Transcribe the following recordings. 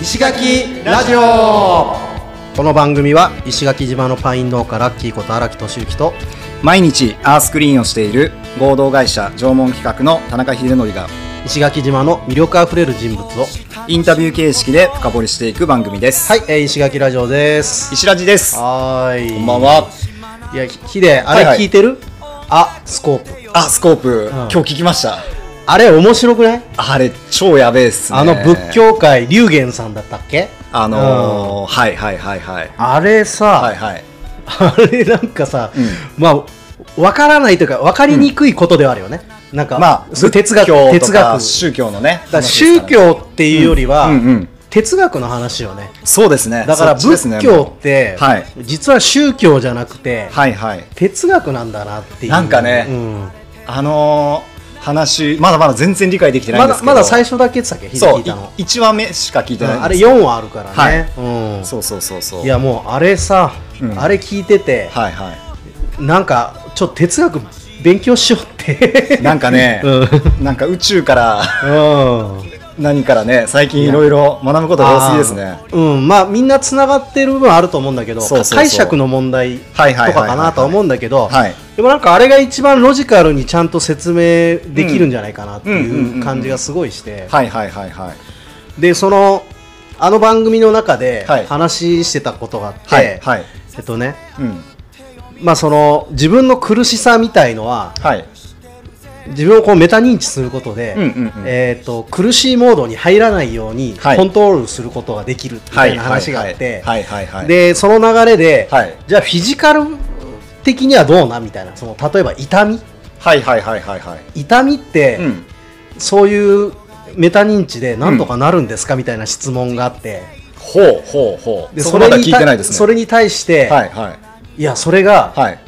石垣ラジオこの番組は石垣島のパイン農家ラッキーこと荒木俊之と毎日アースクリーンをしている合同会社縄文企画の田中秀則が石垣島の魅力あふれる人物をインタビュー形式で深掘りしていく番組です。はい、えー石垣ラジオです石ラジです。はーいこんばんは。いやひヒデあれはいはい聞いてる、あスコープあ、スコープ、ん今日聞きました。あれ面白くない？あれ、超やべえっすね。あの仏。教界龍玄さんだったっけ？あのー、はいはいはいはい。あれさ、はいはい。あれなんかさ、うまあ分からないというか分かりにくいことではあるよね、なんか、まあ、哲学哲学宗教のね。だ宗教っていうよりは、うんうんうん哲学の話よねそうですね。だから仏教って、はい実は宗教じゃなくて、はいはい。哲学なんだなっていうなんかねうんあのー、話、まだまだ全然理解できてないんまだですけど。まだ最初だけって言ってたっけ？そう、聞いたの。い1話目しか聞いてないんあれですよ4話あるからね、うん。そうそうそうそう。いやもうあれさ、うん。あれ聞いてて、はいはい。なんかちょっと哲学勉強しようって。なんかね、うん。なんか宇宙からうん何からね、最近いろいろ学ぶことが多すぎですね。うん、まあみんなつながってる部分あると思うんだけど解釈の問題とかかなとは思うんだけどはいでもなんかあれが一番ロジカルにちゃんと説明できるんじゃないかなっていううん感じがすごいしてはいはいはいはい。でそのあの番組の中ではい話してたことがあって、はいはい。えっとねうん。まあその自分の苦しさみたいのははい。自分をこうメタ認知することで、うんうんうんえー、と苦しいモードに入らないようにはいコントロールすることができるみたいな話があって。でその流れで、はいじゃあフィジカル的にはどうなみたいなその例えば痛み？はいはいはいはいはい。痛みって、うん。そういうメタ認知でなんとかなるんですか、みたいな質問があってほうほうほう。で。それに対して、はいはい。い、やそれが、はい。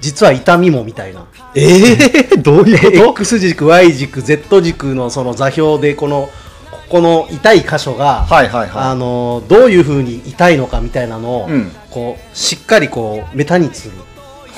実は痛みもみたいな。ええどういうこ X 軸 Y 軸 Z 軸のその座標でこのここの痛い箇所が、はいはいはい。あのどういうふうに痛いのかみたいなのを、うん。こうしっかりこうメタにする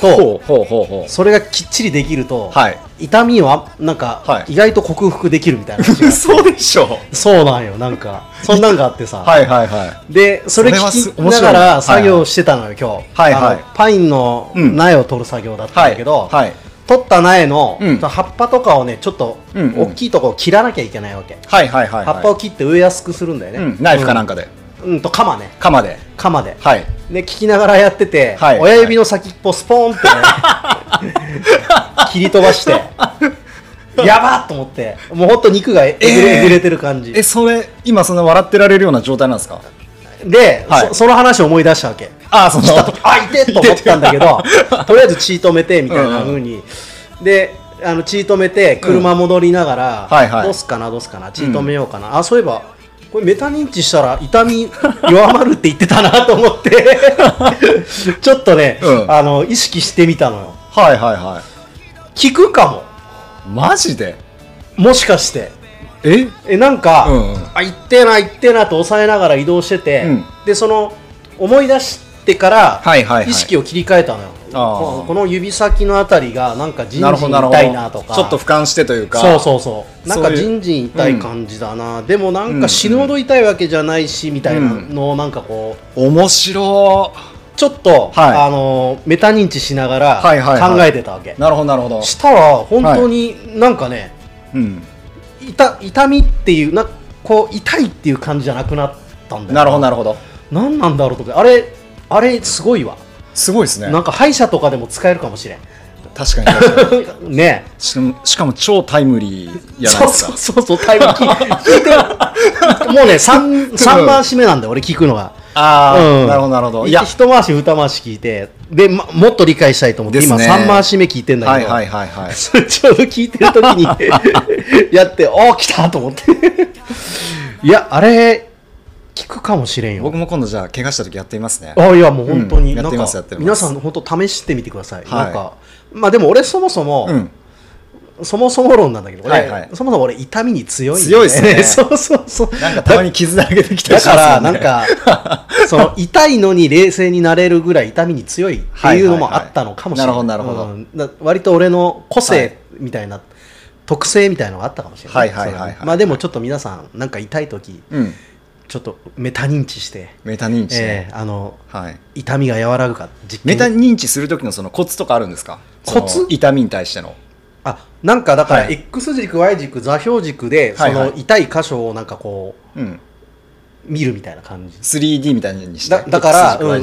ととほうほうほうほう。それがきっちりできると、はい。痛みはなんか、はい。意外と克服できるみたいな。話があって嘘でしょ。そうなんよなんか。そんなんがあってさ、はいはいはい。でそれ聞きないがらはい。作業してたのよ、今日、はいはい。パインのうん。苗を取る作業だったんだけど、はいはい。取った苗の、うん。葉っぱとかをねちょっとうんうん。大きいところを切らなきゃいけないわけ、はいはいはいはい。葉っぱを切って植えやすくするんだよね、うん、ナイフかなんかで。うん、うんと鎌ね。鎌で。鎌で、はい。で聞きながらやってて、はい。親指の先っぽスポーンってね 切り飛ばして やばっと思ってもうほんと肉がえぐれ,、えぐれてる感じ。え、それ、今そんな笑ってられるような状態なんですか？で、はい。そその話を思い出したわけ。ああ、その、した時あ痛てと思ったんだけど とりあえず血止めてみたいな風に、であの血止めて車戻りながら、はいはい。どうすかなどうすかな血止めようかな、あそういえばこれメタ認知したら痛み弱まるって言ってたなと思って。ちょっとね、うん。あの意識してみたのよ。はいはいは聞くかも。い。マジで？もしかして。え？えなんか、うんうん。あ行ってえな行ってえなと抑えながら移動してて、うん。でその思い出してから、はいはいはい。意識を切り替えたのよ。あーここの指先のあたりがなんかじんじん。痛いなとか。ちょっと俯瞰してというか。そうそうそう。なんかじんじん痛い感じだな、でもなんか死ぬほど痛いわけじゃないしみたいなのをなんかこう面白。ちょっと、はい。あのメタ認知しながらはいはいはい。考えてたわけ、い。なるほどなるほど。したら本当になんかね、うん。痛痛みっていうなこう痛いっていう感じじゃなくなったんだよな。るほどなるほど。何なんだろうとかあれあれすごいわ、すごいですねな。んか歯医者とかでも使えるかもしれん確かに確かに。ねしかも、しかも超タイムリーやないですか そう。そうそうそうタイム聞い聞いてる もうね 3, 三回し目なんだよ俺聞くのがああ、うんなるほどなるほど。いや、一回し二回し聞いてで、ま、もっと理解したいと思って、ね3回し目聞いてんだけど、はいはいはいはい。それちょうど聞いてる時にやっておお来たと思っていやあれ聞くかもしれんよ。僕も今度じゃあ怪我した時やってみますね。あいやもう本当に、うんやってなんかますやってます。皆さん本当試してみてください、はい。なんかまあでも俺そもそも、うん。そもそも論なんだけど、俺はいはい。そもそも俺痛みに強いんだ強いっすね。そうそうそう。なんかたまに傷だらけてきただかりしますよねらなんか その痛いのに冷静になれるぐらい痛みに強いっていうのもあったのかもしれない,、はいはいはいなるほど。うん。だ割と俺の個性みたいな、特性みたいなのがあったかもしれない、はい。はいはいはいまあでもちょっと皆さんなんか痛い時うん。ちょっとメタ認知して、メタ認知ね、えーあのはい。痛みが和らぐか実験。メタ認知する時のそのコツとかあるんですか？コツ？痛みに対しての。あなんかだからはい。X 軸 Y 軸座標軸でそはいはい。の痛い箇所をなんかこうん。う見るみたいな感じ。3D みたいにしてだだから、うん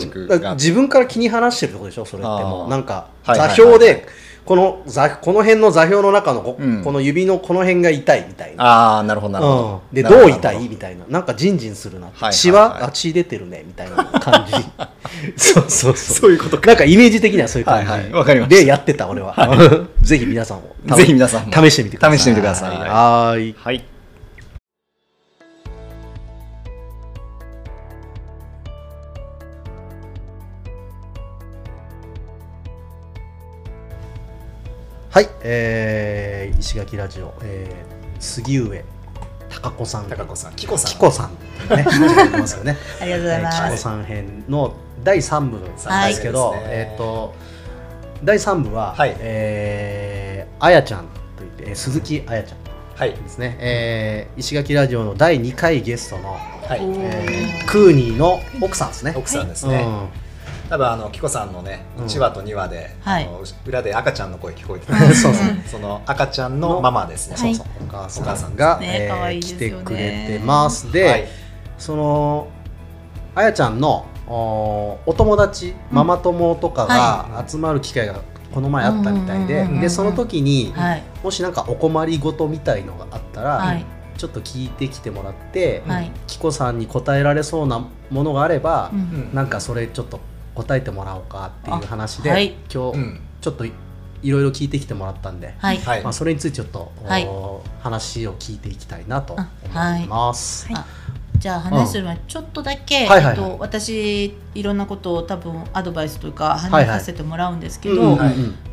自分から気に離してるってことでしょそれってもう。なんかはいはい座標はい。はいでこの座この辺の座標の中のこ,、うん。この指のこの辺が痛いみたいな。ああなるほどなるほど、うん、でどう痛いみたいな。なんかジンジンするな、はいはいはい。血はあ血出てるねみたいな感じ。そうそうそう。そういうことか。なんかイメージ的にはそういう感じ、はいはい。わかりました。でやってた俺は、ぜひ皆さんもたぜひ皆さんも。試してみてください。試してみてください。はーいはいはい、えー、石垣ラジオ、えー、杉上貴子さん。高子さん紀子さん。紀子さん。ね ますよね。ありがとうございます。紀子さん編の第3部なんですけど、はい。えっ、と第3部は、はい。えーあやちゃんといってえー鈴木あやちゃんはい。ですね、えー石垣ラジオの第2回ゲストの、はい。えークーニーの奥さんですね。奥さんですね、うん多分あの紀子さんのねうん。1話と2話で、はい。あの裏で赤ちゃんの声聞こえてた。そうその赤ちゃんのママですね、はい。そうそう。お母さお母さんんが、ねえ来てくれてます。で、はい。そのあやちゃんのおお友達ママ友とかが集まる機会がこの前あったみたいで、でその時に、はい。もしなんかお困りごとみたいのがあったら、はい。ちょっと聞いてきてもらって、はい。紀子さんに答えられそうなものがあれば、うん。うん。なんかそれちょっと答えてもらおうかっていう話で、あはい。今日うん。ちょっといいろいろ聞いてきてもらったんで、はい。はい。まあ、それについてちょっと、はい。お話を聞いていきたいなと思いいます。あじゃあ話する前にちょっとだけ、はいはいはい。えっと、私いろんなことを多分アドバイスというかはい話させてもらうんですけど、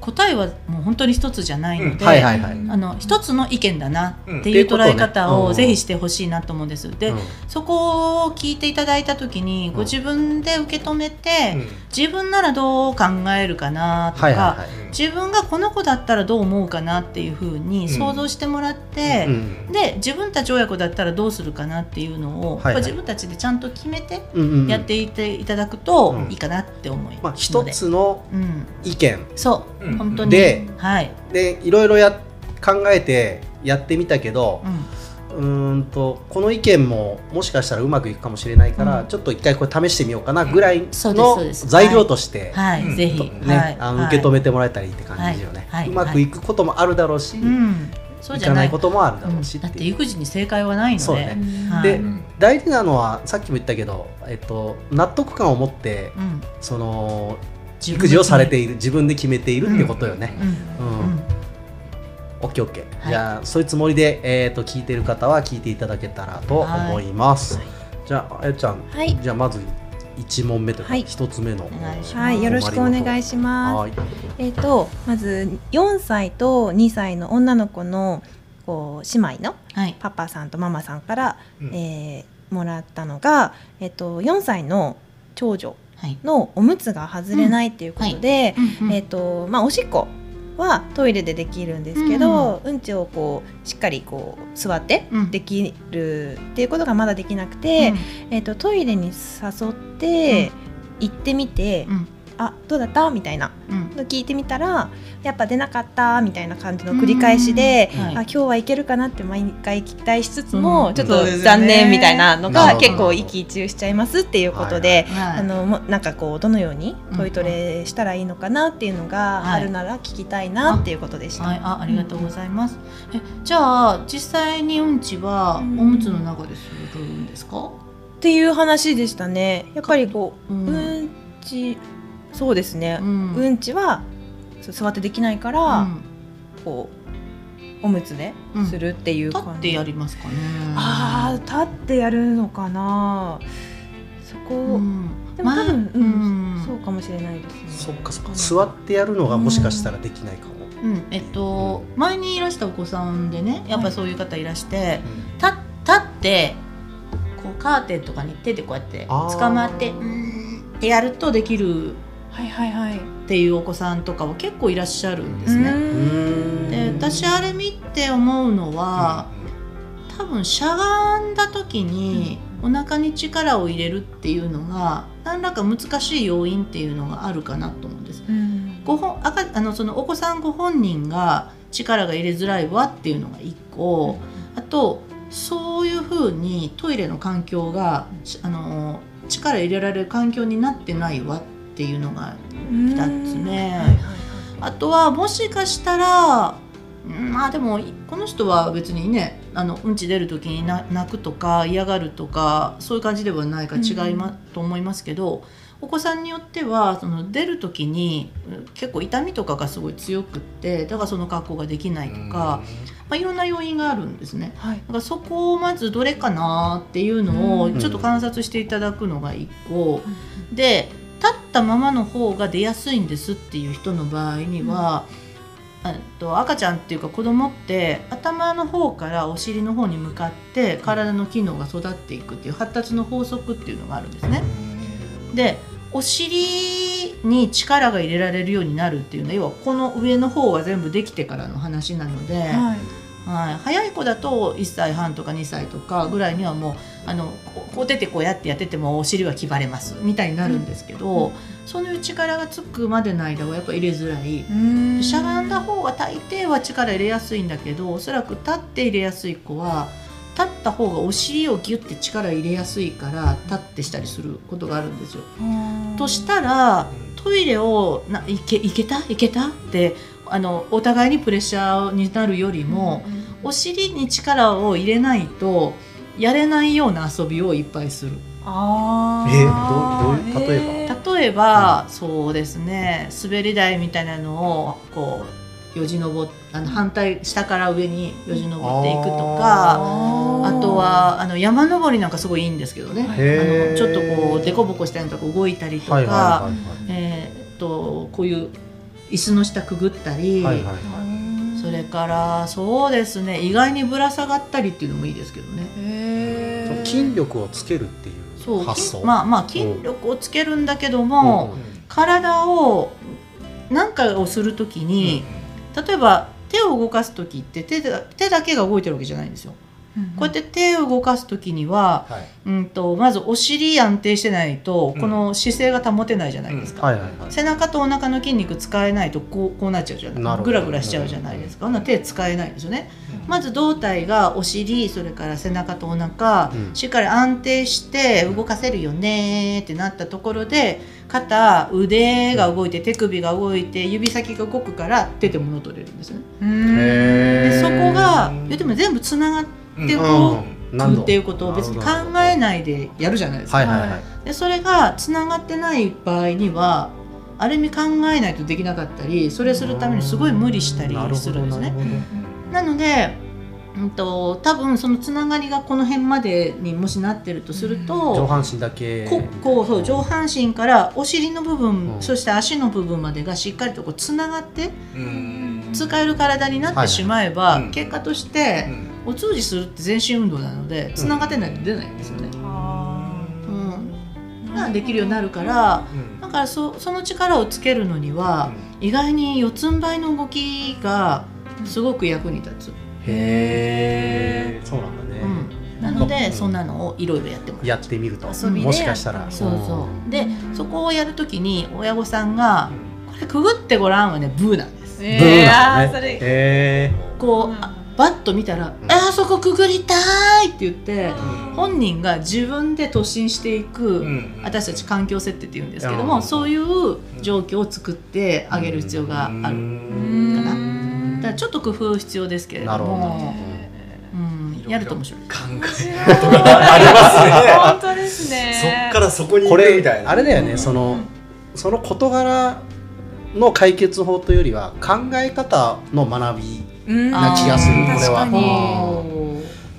答えはもう本当に一つじゃないので。あの一つの意見だなってうんいう捉え方をぜひしてほしいなと思うんです。で、うん。そこを聞いていただいた時にご自分で受け止めて、うん。自分ならどう考えるかなとか。自分がこの子だったらどう思うかなっていうふうに想像してもらって、うんで自分たち親子だったらどうするかなっていうのを、自分たちでちゃんと決めてやっていっていただくとうん。いいかなって思いまあ、ますので、一つのうん、意見。そう、うん。本当に。ではい、でいろいろや考えてやってみたけどうん。うーんとこの意見ももしかしたらうまくいくかもしれないから、うん。ちょっと一回これ試してみようかなぐらいそうですそうのです。材料として、はい、うんぜひ、ねはい、あのはい。受け止めてもらえたらいいって感じよね、はい。はい。うまくいくこともあるだろうし、うん、そういじゃなかないいこともあるだろうしう。ん。だって育児に正解はないので、そうね。はい。でうん大事なのはさっきも言ったけど、えっと、納得感を持ってうん、その育児をされている自分で決めているってことよね、うん、うん。うん。オッケーオッケー、はい。じゃあそういうつもりで、えー、と聞いてる方は聞いていただけたらと思います、じゃああやちゃん、はい。じゃあまず1問目というかはい。1つ目の、はい、よろしくお願いします。はい。えっ、とまず4歳と2歳の女の子のこう姉妹のはい。パパさんとママさんから、うん。えーもらったのが、えっ、と4歳の長女はいのおむつが外れないっていうことで、うんうん。えっ、とまあおしっこはトイレでできるんですけど、うん、ちをこうしっかりこう座ってうん。できるっていうことがまだできなくて、えっ、とトイレに誘って行ってみて、うんあどうだった？みたいな。うん。の聞いてみたらやっぱ出なかったみたいな感じの繰り返しで、うん。はい。あ今日はいけるかなって毎回期待しつつも、うん。ちょっと残念みたいなのが結構一喜一憂しちゃいますっていうことで。はいあのもなんかこうどのようにトイトレしたらいいのかなっていうのがあるなら聞きたいなっていうことでした。はい、あ、ありがとうございます。え、じゃあ、実際にうんちはおうん。むつの中でするんですか？っていう話でしたね。やっぱりこう、ううんん、ちそうですね。うんうん、ちはそう座ってできないから、うんこうおむつでうんするっていう立感じ。ってやりますかね。ああ立ってやるのかな。そこ、うんでも多分、まあうんそうかもしれないですね。そっかそっか座ってやるのがもしかしたらできないかも、うん、えっと、前にいらしたお子さんでね、やっぱりそういう方いらして、うん立立って。こうカーテンとかに手でこうやって捕まって、うーんってやるとできるはいはいはい。っていうお子さんとかは結構いらっしゃるんですね。んで、私あれ見て思うのは、多分しゃがんだ時にお腹に力を入れるっていうのが何らか難しい要因っていうのがあるかなと思うんです。うんご本赤あのそのお子さんご本人が力が入れづらいわっていうのが1個あとそういうふうにトイレの環境がしあの力入れられる環境になってないわっていうのが二つねあとはもしかしたらうんまあでもこの人は別にねあのうんち出る時にな泣くとか嫌がるとかそういう感じではないか違いま、と思いますけどお子さんによってはその出る時にうん結構痛みとかがすごい強くってだからその格好ができないとか、まあ、いろんな要因があるんですね。はい。だからそこをまずどれかなっていうのをうん。ちょっと観察していただくのが一個、で立ったままの方が出やすいんですっていう人の場合には、えっと赤ちゃんっていうか子供って頭の方からお尻の方に向かって体の機能が育っていくっていう発達の法則っていうのがあるんですね。でお尻に力が入れられるようになるっていうのは要はこの上の方が全部できてからの話なので。はいはい、早い子だと1歳半とか2歳とかぐらいにはもうあのこう出てこうやってやっててもお尻は決まれますみたいになるんですけど、そういう力がつくまでの間はやっぱ入れづらい。うん。しゃがんだ方が大抵は力入れやすいんだけどおそらく立って入れやすい子は立った方がお尻をギュッて力入れやすいから立ってしたりすることがあるんですよ。としたらトイレをないけいけた？いけた？ってあのお互いにプレッシャーになるよりも、お尻に力を入れないとやれないような遊びをいっぱいする。あー。えどうどういう例えば？例えば、そうですね滑り台みたいなのをこうよじ登っあの反対下から上によじ登っていくとかあーとはあの山登りなんかすごいいいんですけどね。あのちょっとこう凸凹したようなとこ動いたりとか、はいはいはい。えーっとこういう椅子の下くぐったり、はいはい。はいそれからそうですね意外にぶら下がったりっていうのもいいですけどね。筋力をつけるっていうそう発想。筋まあまあ筋力をつけるんだけども、体を何かをするときに、例えば手を動かす時って手だ手だけが動いてるわけじゃないんですよ。こうやって手を動かす時には、はい。うん、とまずお尻安定してないとこの姿勢が保てないじゃないですか。背中とお腹の筋肉使えないとこうこうなっちゃうじゃない？なるほど。グラグラしちゃうじゃないですか、ほな手使えないですよね、まず胴体がお尻それから背中とお腹、うん。しっかり安定して動かせるよねってなったところで肩腕が動いて手首が動いて指先が動くから手で物取れるんですよね。でそこが言っても全部つながってうん。こううっていうことを別に考えないでやるじゃないですか、はいはいはい。でそれがつながってない場合にはある意味考えないとできなかったりそれするためにすごい無理したりするんですね。なので、うん、と多分そのつながりがこの辺までにもしなってるとすると、上半身だけ。ここうそう上半身からお尻の部分、うん。そして足の部分までがしっかりとこうつながってうん。使える体になってしまえば、はいはい結果としてう、んお通じするって全身運動なのでつながってないと出ないんですよね。うん。ができるようになるからうん。だからそその力をつけるのには、意外に四つん這いの動きがすごく役に立つ。へえそうなんだね、うん、なので、そんなのをいろいろやってもらう。やってみると。もしかしたら。そうそう。でそこをやるときに親御さんが「これくぐってごらん」はねブーなんです。ブーえー、あなんだね。こう、うん。あバッと見たら「あーそこくぐりたい!」って言って本人が自分で突進していく、うん。私たち環境設定って言うんですけども、うん。そういう状況を作ってあげる必要がある。かな。だからちょっと工夫必要ですけれどなるほも、うん、やると面白い。考えあります 本当ですね。ねそっからそこに行これくみたいな。あれだよねそのその事柄の解決法というよりは考え方の学びな気がするこれは。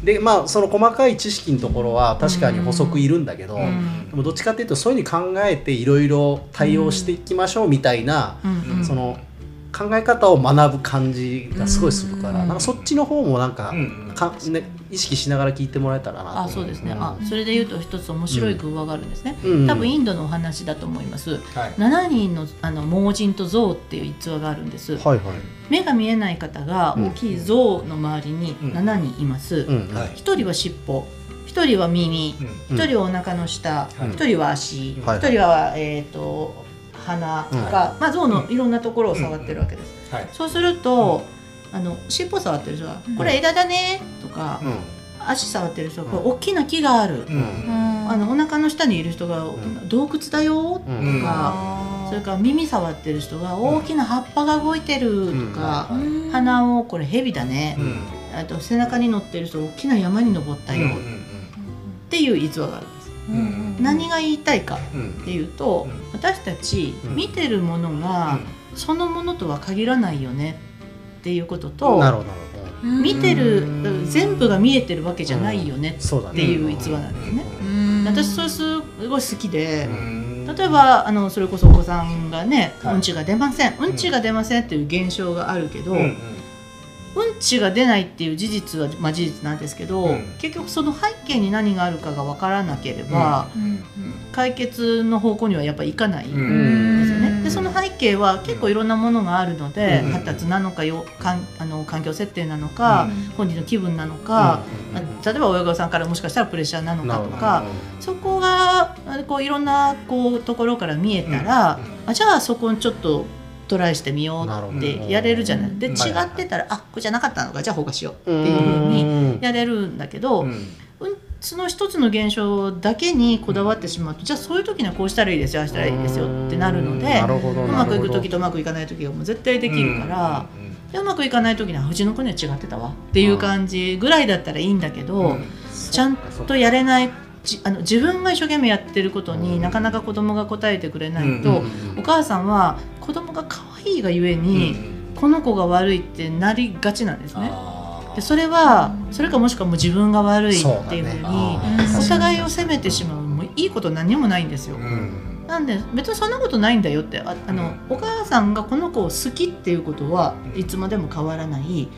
でまあその細かい知識のところは確かに補足いるんだけど、うん。でもどっちかっていうとそういうふうに考えていろいろ対応していきましょうみたいな、うんうん。その考え方を学ぶ感じがすごいするから、うん。なんかそっちの方もなんか,、うん。かね、意識しながら聞いてもらえたらなと。あそうですね、あそれで言うと一つ面白い偶話があるんですね、うん。多分インドのお話だと思います。はい。7人のあの盲人と象っていう逸話があるんです、はいはい、目が見えない方が大きい象の周りに7人います、うん。はい。1人は尻尾一人は耳うん。一人はお腹の下うん一人は足はい一人はえっと鼻とかまあ象のいろんなところを触ってるわけです。はい。そうするとあの尻尾触ってる人はうん「これ枝だね」とかうん。足触ってる人はうん。これ大きな木がある。うん。あのお腹の下にいる人がん。洞窟だよとかそれから耳触ってる人が大きな葉っぱが動いてるとかうん。鼻をこれ蛇だね。うん。あと背中に乗ってる人大きな山に登ったよ。うんっていう逸話があるんです。うん何が言いたいかうんっていうとうん私たちうん見てるものがそのものとは限らないよね。っていうこととなるほどなるほ見てるうん全部が見えてるわけじゃないよねどそうだね。っていう逸話なんですね。私それすごい好きで例えばあのそれこそお子さんがねはい。うんちが出ません。うん。ちが出ませんっていう現象があるけどううん。んちが出ないっていう事実はまあ事実なんですけどうん。結局その背景に何があるかが分からなければうん。解決の方向にはやっぱりいかない。うん。ですよね、でその背景は結構いろんなものがあるので、うん。発達なのかよかんあの環境設定なのか、うん。本人の気分なのか、例えば親御さんからもしかしたらプレッシャーなのかとかそこがあこういろんなこうところから見えたら、あじゃあそこにちょっとトライしてみようってやれるじゃない。で違うん。ってたら、あこれじゃなかったのかじゃあ放課しようっていうふうににやれるんだけど、うんその一つの現象だけにこだわってしまうと、じゃあそういう時にはこうしたらいいですよああしたらいいですよってなるのでうまくいく時とうまくいかない時がもう絶対できるから、でうまくいかない時にはうちの子には違ってたわっていう感じぐらいだったらいいんだけど、ちゃんとやれないじあの自分が一生懸命やってることになかなか子供が答えてくれないと、お母さんは子供が可愛いがゆえに、この子が悪いってなりがちなんですね。でそれはそれかもしくはもう自分が悪いっていうふうにお互いを責めてしまうもういいこと何にもないんですよ。なんで別にそんなことないんだよって。ああのお母さんがこの子を好きっていうことはいつまでも変わらない。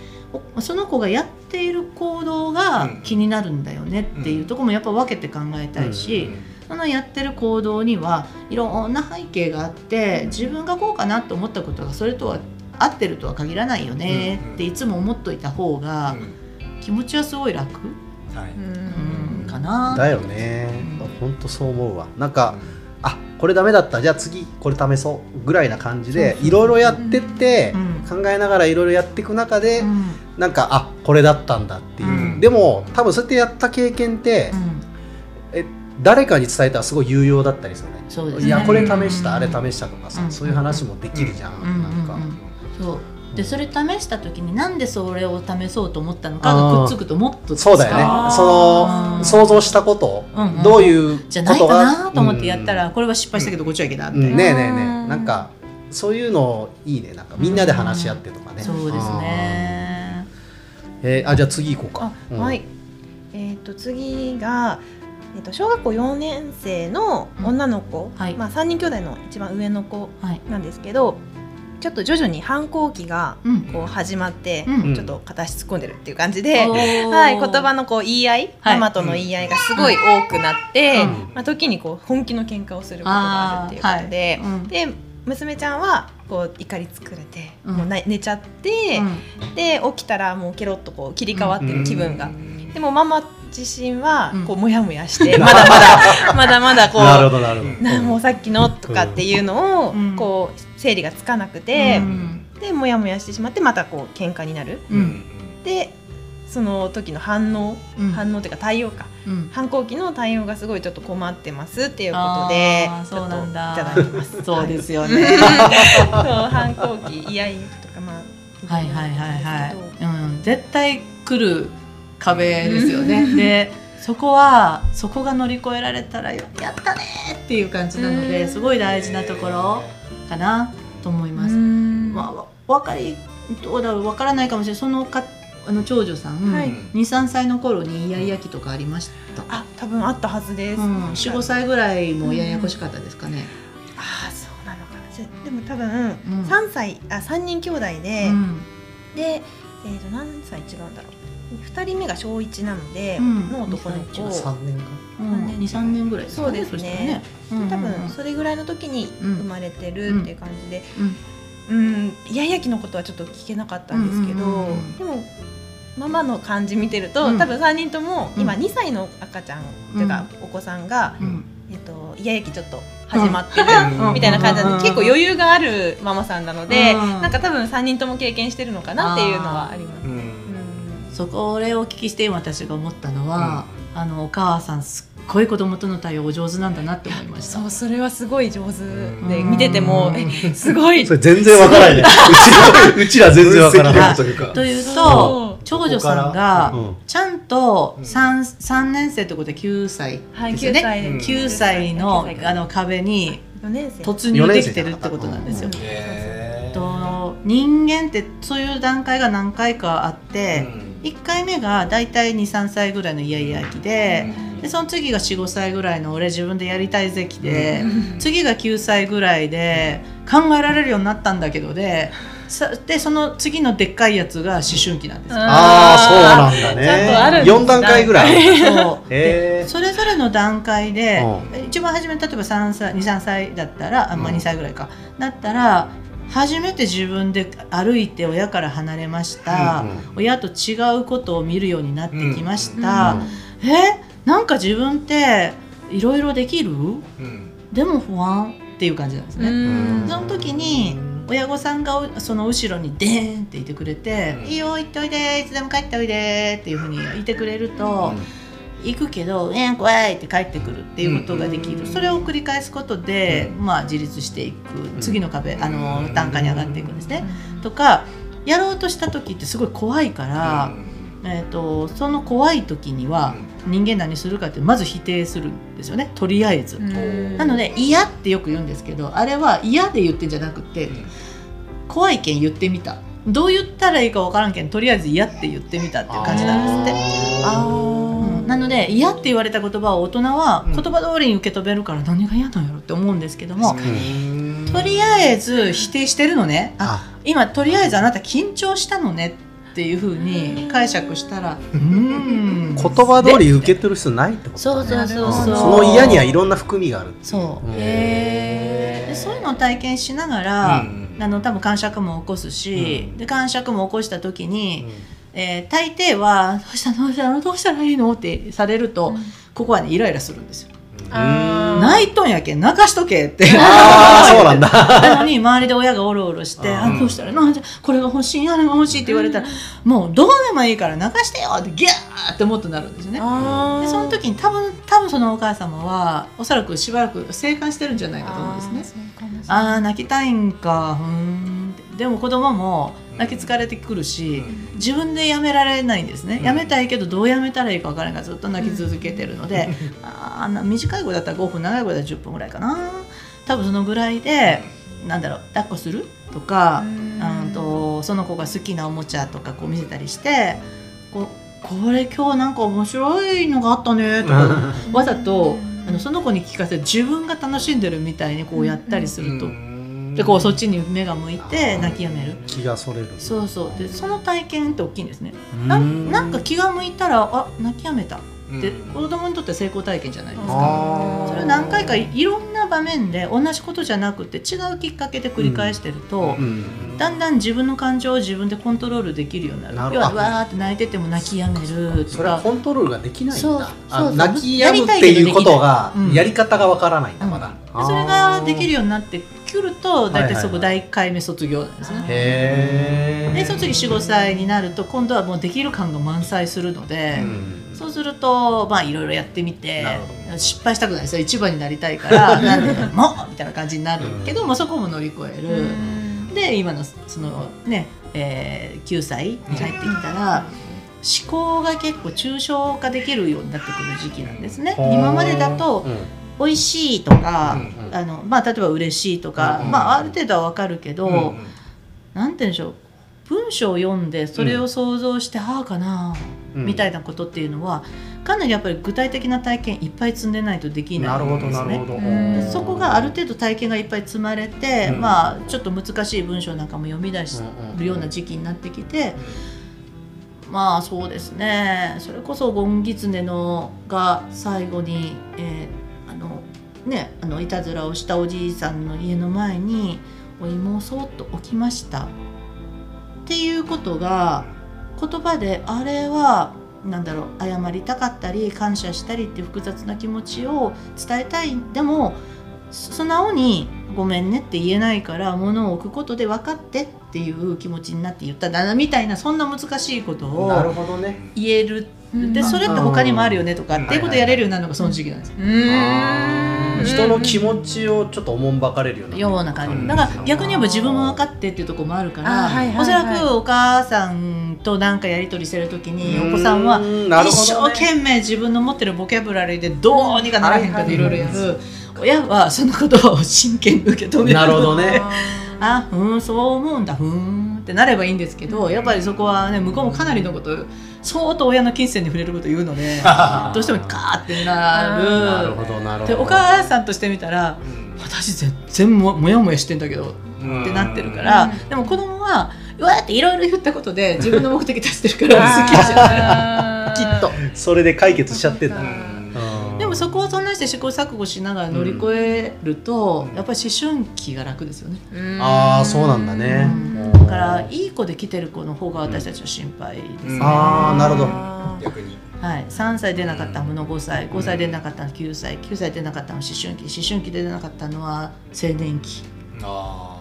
おその子がやっている行動が気になるんだよねっていうところもやっぱ分けて考えたいし、そのやってる行動にはいろんな背景があって自分がこうかなと思ったことがそれとは合ってるとは限らないよねっていつも思っといた方が気持ちはすごい楽、うん、かな。だよね。うん。本当そう思うわ。なんかあこれダメだった。じゃあ次これ試そうぐらいな感じでいろいろやってってうん。考えながらいろいろやっていく中でうん。なんかあこれだったんだっていう、うん。でも多分そうやってやった経験って、うん。え誰かに伝えたらすごい有用だったりするね。そうですね。いやこれ試したあれ試したとかさ、うん。そういう話もできるじゃん、うん。なん。か、うん。うんそう。でそれ試した時になんでそれを試そうと思ったのかがくっつくともっとそうだよね。その想像したこと、うんうんどういうじゃないかなと思ってやったら、これは失敗したけどこっちはいけたみたいな、うん。ねえねえねうん。えなんかそういうのいいね。なんかみんなで話し合ってとかね、そうですね。えーあじゃあ次行こうか。あ、うん。はい。えっ、と次が、えっ、と小学校4年生の女の子、はい。まあ三人兄弟の一番上の子はい。なんですけど、ちょっと徐々に反抗期がうん。こう始まって、うん。ちょっと片足突っ込んでるっていう感じで。おー。はい、言葉のこう言い合い、はい。ママとの言い合いがすごい多くなって、うん。まあ、時にこう本気の喧嘩をすることがあるっていうことで、はい。うんで娘ちゃんはこう怒り作れて、うん。もうな寝ちゃって、で起きたらもうケロッとこう切り替わってる気分が、でもママ自身はこうモヤモヤして、まだまだ まだまだこうなるほどなるほど。なもうさっきのとかっていうのをうんこう整理がつかなくうて、ん。でモヤモヤしてしまってまたこう喧嘩になる。うんでその時の反応、うん。反応というか対応か。うん。反抗期の対応がすごいちょっと困ってますっていうことでそうなんだ。いただきます。そうですよ。よねそう反抗期イヤイヤ期とかまあはいはいはいはい。い、うん、絶対来る壁ですよね。でそこはそこが乗り越えられたらやったねっていう感じなのうん。ですごい大事なところかなと思います。うん。まあ、わ分かりどうだろう分からないかもしれない。そのかあの長女さん、はい。23歳の頃にイヤイヤ期とかありました？あ多分あったはずです。うん、45歳ぐらいもややこしかったですかね。ああそうなのかな。でも多分うん。3歳あ三人兄弟で、うん。でえー、と何歳違うんだろう2人目が小1なので、うん。の男の子。3年か。うん、2、3年ぐらいそうですね。そしたらね。うん。多分それぐらいの時にうん。生まれてるっていう感じで、うん。うん、イヤイヤ期のことはちょっと聞けなかったんですけど、うん。うんうんうんでもママの感じ見てると、うん。多分3人とも今うん。2歳の赤ちゃんというか、お子さんが、うん。えっと、イヤイヤ期ちょっと始まってる、うん。みたいな感じなんで、うん。結構余裕があるママさんなので、うん。なんか多分3人とも経験してるのかなっていうのはあります。うんそこれをお聞きして今私が思ったのは、あのお母さんすっごい子供との対応お上手なんだなって思いました。そうそれはすごい上手でうん。見ててもえすごい。それ全然わからないね。うちら、うちら全然わからない。というか。というそと長女さんこがちゃんと 3, 三年生ってことで9歳はいですよね、九歳。うん。9歳のあの壁に4年生。突入できてるってことなんですよ。と人間ってそういう段階が何回かあって、1回目がだいたい23歳ぐらいのイヤイヤ期で,、でその次が45歳ぐらいの俺自分でやりたいぜ期で、次が9歳ぐらいで考えられるようになったんだけどでさでその次のでっかいやつが思春期なんですよ。ああ、そうなんだちゃんとあるね。んです4段階ぐらい。そう。へー。でそれぞれの段階で、う一番初め例えば3歳23歳だったらあ、まあ、うん。2歳ぐらいか、だったら初めて自分で歩いて親から離れました、うん親と違うことを見るようになってきました、うんえなんか自分っていろいろできる？うん。でも不安っていう感じなんですね。うん。その時に親御さんがうその後ろにデーンっていてくれて「うん。いいよ行っておいでいつでも帰っておいで」っていうふうにいてくれると、行くけど「えー、怖い」って帰ってくるっていうことができる、それを繰り返すことで、まあ、自立していく。次の壁あの段階に上がっていくんですね。とかやろうとした時ってすごい怖いから、えー、とその怖い時には人間何するかってまず否定するんですよね。とりあえず。なので嫌ってよく言うんですけどあれは嫌で言ってんじゃなくて怖いけん言ってみた。どう言ったらいいか分からんけんとりあえず嫌って言ってみたっていう感じなんですって。あうんなので嫌って言われた言葉を大人はうん。言葉通りに受け止めるから何が嫌なんやろって思うんですけども、うんとりあえず否定してるのね。ああ、今とりあえずあなた緊張したのねっていうふうに解釈したら うーん。言葉通り受け取る必要ないってことそうそうそうう。ん。そうその嫌にはいろんな含みがある。そう。うん。でそういうのを体験しながら、あの多分感触も起こすし、うん。で感触も起こした時に、えー大抵は「どうしたのどうしたのどうしたらいいの?」ってされると、ここはねイライラするんですよ。泣いとんやけん泣かしとけって。ああ、そうなんだ。なのに周りで親がおろおろして「ああどうしたらいいのじゃこれが欲しいあれが欲しい」って言われたら「もうどうでもいいから泣かしてよ」ってギャーってもっとなるんですよね。でその時に多分多分そのお母様はおそらくしばらく生還してるんじゃないかと思うんですね。あああ泣きたいんかふーんでも子供も泣き疲れてくるし、自分でやめられないんですね、うん。やめたいけどどうやめたらいいか分からないからずっと泣き続けてるので、あーな短い子だったら5分長い子だったら10分ぐらいかな多分そのぐらいで、なんだろう抱っこするとか、うん。うんとその子が好きなおもちゃとかこう見せたりしてこうこれ今日なんか面白いのがあったねとか わざとあのその子に聞かせて自分が楽しんでるみたいにこうやったりすると、でこうそっちに目が向いて泣きやめる。気がそれる。そうそう。でその体験って大きいんですね。うん。なんなんか気が向いたらあ泣きやめた。ってうん。子供にとっては成功体験じゃないですか。それを何回かいいろんな場面で同じことじゃなくて違うきっかけで繰り返してると、うん。だんだん自分の感情を自分でコントロールできるようになる。要はわーって泣いてても泣きやめるとそれはかコントロールができないんそう。だ。あそうそう。泣き止むっていうことがうん。やり方がわからないんだまだ。でそれができるよ。ようになってくると大体そこ第1回目卒業なんですね。でその次45歳になると今度はもうできる感が満載するので、うんそうするとまあいろいろやってみて失敗したくないですよ一番になりたいからなんでもうみたいな感じになるけど、まあ、そこも乗り越える。で今のそのね、えー9歳に入ってきたら、思考が結構抽象化できるようになってくる時期なんですね。今までだとうん美味しいとか、うんうん。あのまあ、例えば嬉しいとか、うんまあ、ある程度はわかるけど、うんなんて言うんでしょう文章を読んでそれを想像して、ああかな、うん。みたいなことっていうのはかなりやっぱり具体的な体験いっぱい積んでないとできないなるほどん。ですね。そこがある程度体験がいっぱい積まれて、うん。まあちょっと難しい文章なんかも読み出しうんうんるような時期になってきて、まあそうですね。それこそゴンギツネのが最後に、えーねあのいたずらをしたおじいさんの家の前にお芋をそっと置きました。っていうことが言葉であれはなんだろう謝りたかったり感謝したりっていう複雑な気持ちを伝えたい。でも素直に「ごめんね」って言えないから物を置くことで分かってっていう気持ちになって言ったんだなみたいなそんな難しいことなるをほどね。言える。でそれって他にもあるよねとかっていうことやれるようになるのがその時期なんです。よ。うーん人の気持ちをちょっとおもんばかれるような。ような感じ。だから逆に言えば自分も分かってっていうところもあるから、あはいはいはい。おそらくお母さんと何かやり取りしてる時にうんお子さんは一生懸命自分の持ってるボキャブラリーでどうにかならへんかでいろいろやる。親はその言葉を真剣に受け止める。なるほどね。あうんそう思うんだ。ふーんってなればいいんですけどやっぱりそこはね向こうもかなりのこと相当親の金銭に触れること言うので どうしてもカーってなる。なるほどなるほど。でお母さんとしてみたら私全然ももやもやしてんだけどってなってるから、でも子供はうわーっていろいろ言ったことで自分の目的達してるから好きじゃない きっと。それで解決しちゃってんだ。うんでもそこをそんなして試行錯誤しながら乗り越えると、やっぱり思春期が楽ですよね。ああそうなんだね。だからいい子で来てる子の方が私たちは心配ですね。ああなるほど。逆に。はい、3歳出なかったもの5歳。5歳出なかったの9歳。9歳出なかったの思春期。思春期出なかったのは青年期、ああ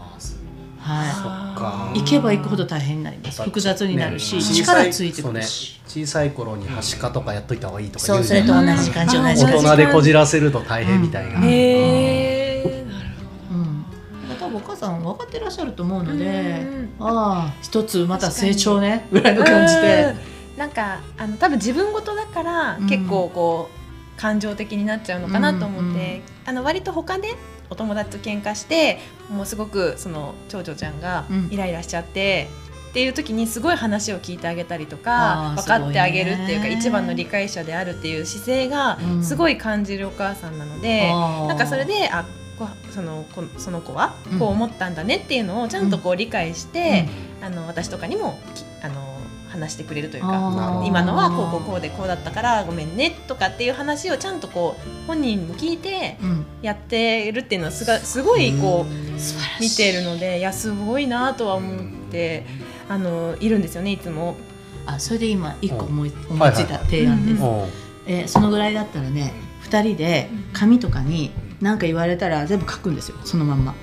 はか。い、行けば行くほど大変になります。複雑になるし、ね力ついてくるし、ね小さい頃にはしかとかやっといた方がいいとかそうそれと同じ感じ同じ感じ大人でこじらせると大変みたいな、へえなるうん、だから多分お母さん分かってらっしゃると思うので、うんああ一つまた成長ねぐらいの感じで、うん。なんかあの多分自分事だから、うん。結構こう感情的になっちゃうのかなと思って、あの割と他でお友達と喧嘩してもうすごくその長女ちゃんがうん。イライラしちゃって。っていう時にすごい話を聞いてあげたりとか分かってあげるっていうか一番の理解者であるっていう姿勢がうん。すごい感じるお母さんなので、ああなんかそれであこそのこその子はうん。こう思ったんだねっていうのをちゃんとこう理解して、あの私とかにも話してくれるというか今のはこうこうこうでこうだったからごめんねとかっていう話をちゃんとこう本人も聞いてうん。やってるっていうのはすがすごいこう見てるのでいやすごいなとは思ってあのいるんですよねいつも。あそれで今一個思い,、ん思いついた提案です、うん。えーそのぐらいだったらね2人で紙とかに何か言われたら全部書くんですよそのまんま、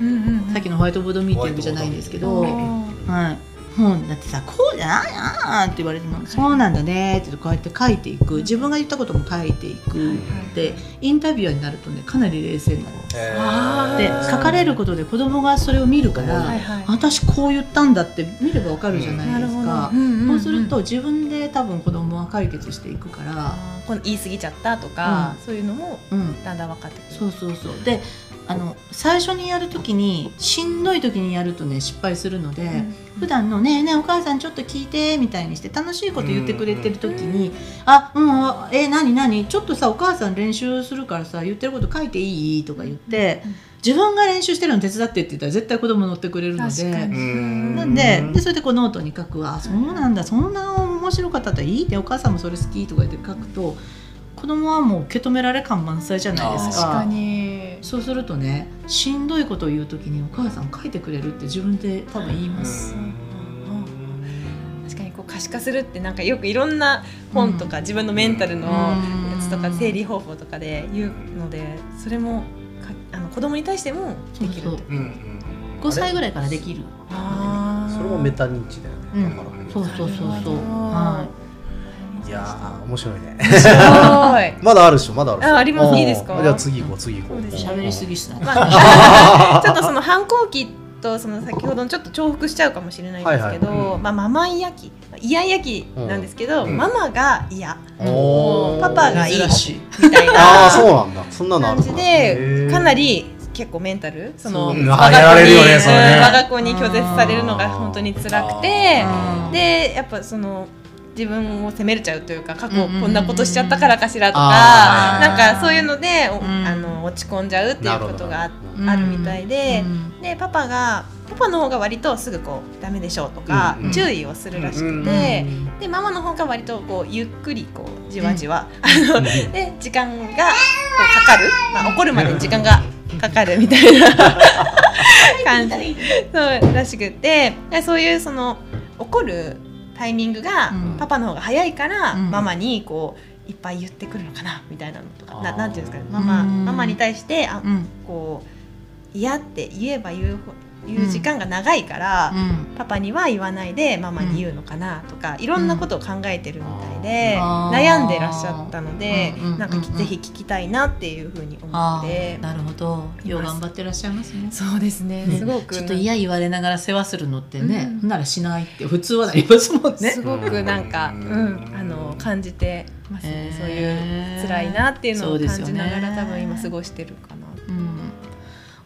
さっきのホワイトボードミーティングじゃないんですけど、はい、うん、だってさこうじゃないなって言われてもそうなんだねってこうやって書いていく。自分が言ったことも書いていく。でインタビュアーになるとねかなり冷静になるあー。で書かれることで子供がそれを見るから、はいはい私こう言ったんだって見ればわかるじゃないですか、うん。うんうんそうすると自分で多分子供は解決していくから、言い過ぎちゃったとか、そういうのもうん、だんだん分かってくる。そうそうそう。であの最初にやるときにしんどい時にやるとね失敗するので、普段の「ねえねえお母さんちょっと聞いて」みたいにして楽しいこと言ってくれてる時に「あうんあえ何何？ちょっとさお母さん練習するからさ言ってること書いていい?」とか言って、自分が練習してるの手伝ってって言ったら絶対子供乗ってくれるので。確かに。うんなんででそれでこうノートに書く「あそうなんだそんな面白かったらいいってお母さんもそれ好き」とか言って書くと子供はもう受け止められ感満載じゃないですか。確かに。そうするとねしんどいことを言う時にお母さん書いてくれるって自分で多分言います。確かにこう可視化するってなんかよくいろんな本とか自分のメンタルのやつとか整理方法とかで言うのでそれもかあの子供に対してもできるって。うんうん。5歳ぐらいからできる。それもメタ認知だよね、うん。だからそうそうそうそう。はいやー面白いね。まだあるでしょまだあるでしょ。ああります。いいですか？じゃあ次行こう次行こう。喋りすぎしな ちょっとその反抗期とその先ほどのちょっと重複しちゃうかもしれないんですけど、はいはい。まあ、ママイヤ期イヤイヤ期なんですけど、うん。ママが嫌。パパがいい。みたいああなそうなんだ。そんなのある感じへでー。かなり結構メンタル？その我が子にあやられるよねね。うん。我が子に拒絶されるのが本当に辛くてでやっぱその自分を責めれちゃうというか過去こんなことしちゃったからかしらとかなんかそういうのであの落ち込んじゃうっていうことがあるみたいでうん。でパパがパパの方が割とすぐこうダメでしょうとか注意をするらしくうんてでママの方が割とこうゆっくりこうじわじわうん。で時間がこうかかる、まあ、怒るまでに時間がかかるみたいな 感じ。そうらしくてでそういうその怒るタイミングがうん。パパの方が早いから、うん。ママにこういっぱい言ってくるのかなみたいなのとかななんていうんですかねママうん。ママに対してあうん。こう嫌って言えば言うほ言う時間が長いから、うん。パパには言わないでママに言うのかなとか、いろんなことを考えてるみたいで、あー悩んでらっしゃったので、うん。うん。うんうん。なん。かぜひ聞きたいなっていうふうに思あって。ー。なるほど。よう頑張ってらっしゃいますね。そうですね。ねすごく。ちょっと嫌言われながら世話するのってね、ならしないって普通はなりますもんね。すごくなんか、ううんん、あの感じてますね、へー。そういう辛いなっていうのを感じながら、多分今過ごしてるかな。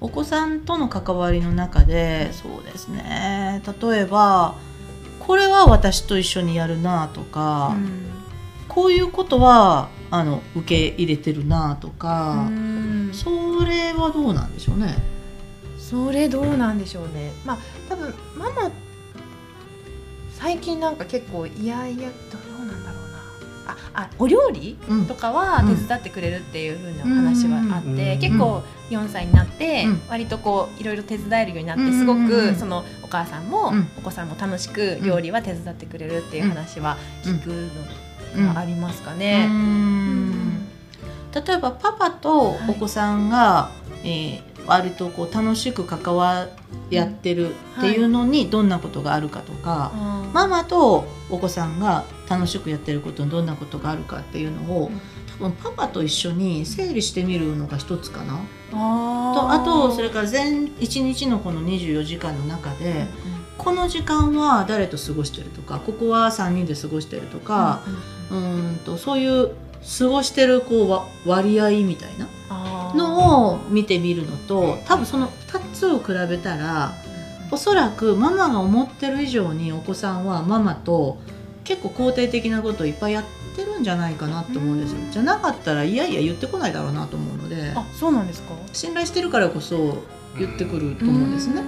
うんお子さんとの関わりの中でそうですね例えばこれは私と一緒にやるなとか、こういうことはあの受け入れてるなとか、うんそれはどうなんでしょうね。それどうなんでしょうね。まあ多分ママ最近なんか結構いやいやど。ああお料理うん。とかは手伝ってくれるっていう風な話はあって、うん。結構4歳になってうん。割とこういろいろ手伝えるようになってうん。すごくそのお母さんもうん。お子さんも楽しく料理は手伝ってくれるっていう話は聞くのがありますかうね。ん。例えばパパとお子さんが、えー割とこう楽しく関わやってるっていうのにどんなことがあるかとか、あーママとお子さんが楽しくやってることにどんなことがあるかっていうのを、うん。多分パパと一緒に整理してみるのが一つかな。あとあとそれかから全一日のこの24時間の中で、この時間は誰と過ごしてるとかここは3人で過ごしてるとか、うーんとそういう過ごしてるこうわ割合みたいなのを見てみるのと多分その2つを比べたらおそらくママが思ってる以上にお子さんはママと結構肯定的なことをいっぱいやってるんじゃないかなと思うんですよ。じゃなかったらいやいや言ってこないだろうなと思うので。あそうなんですか？信頼してるからこそ言ってくると思うんですね。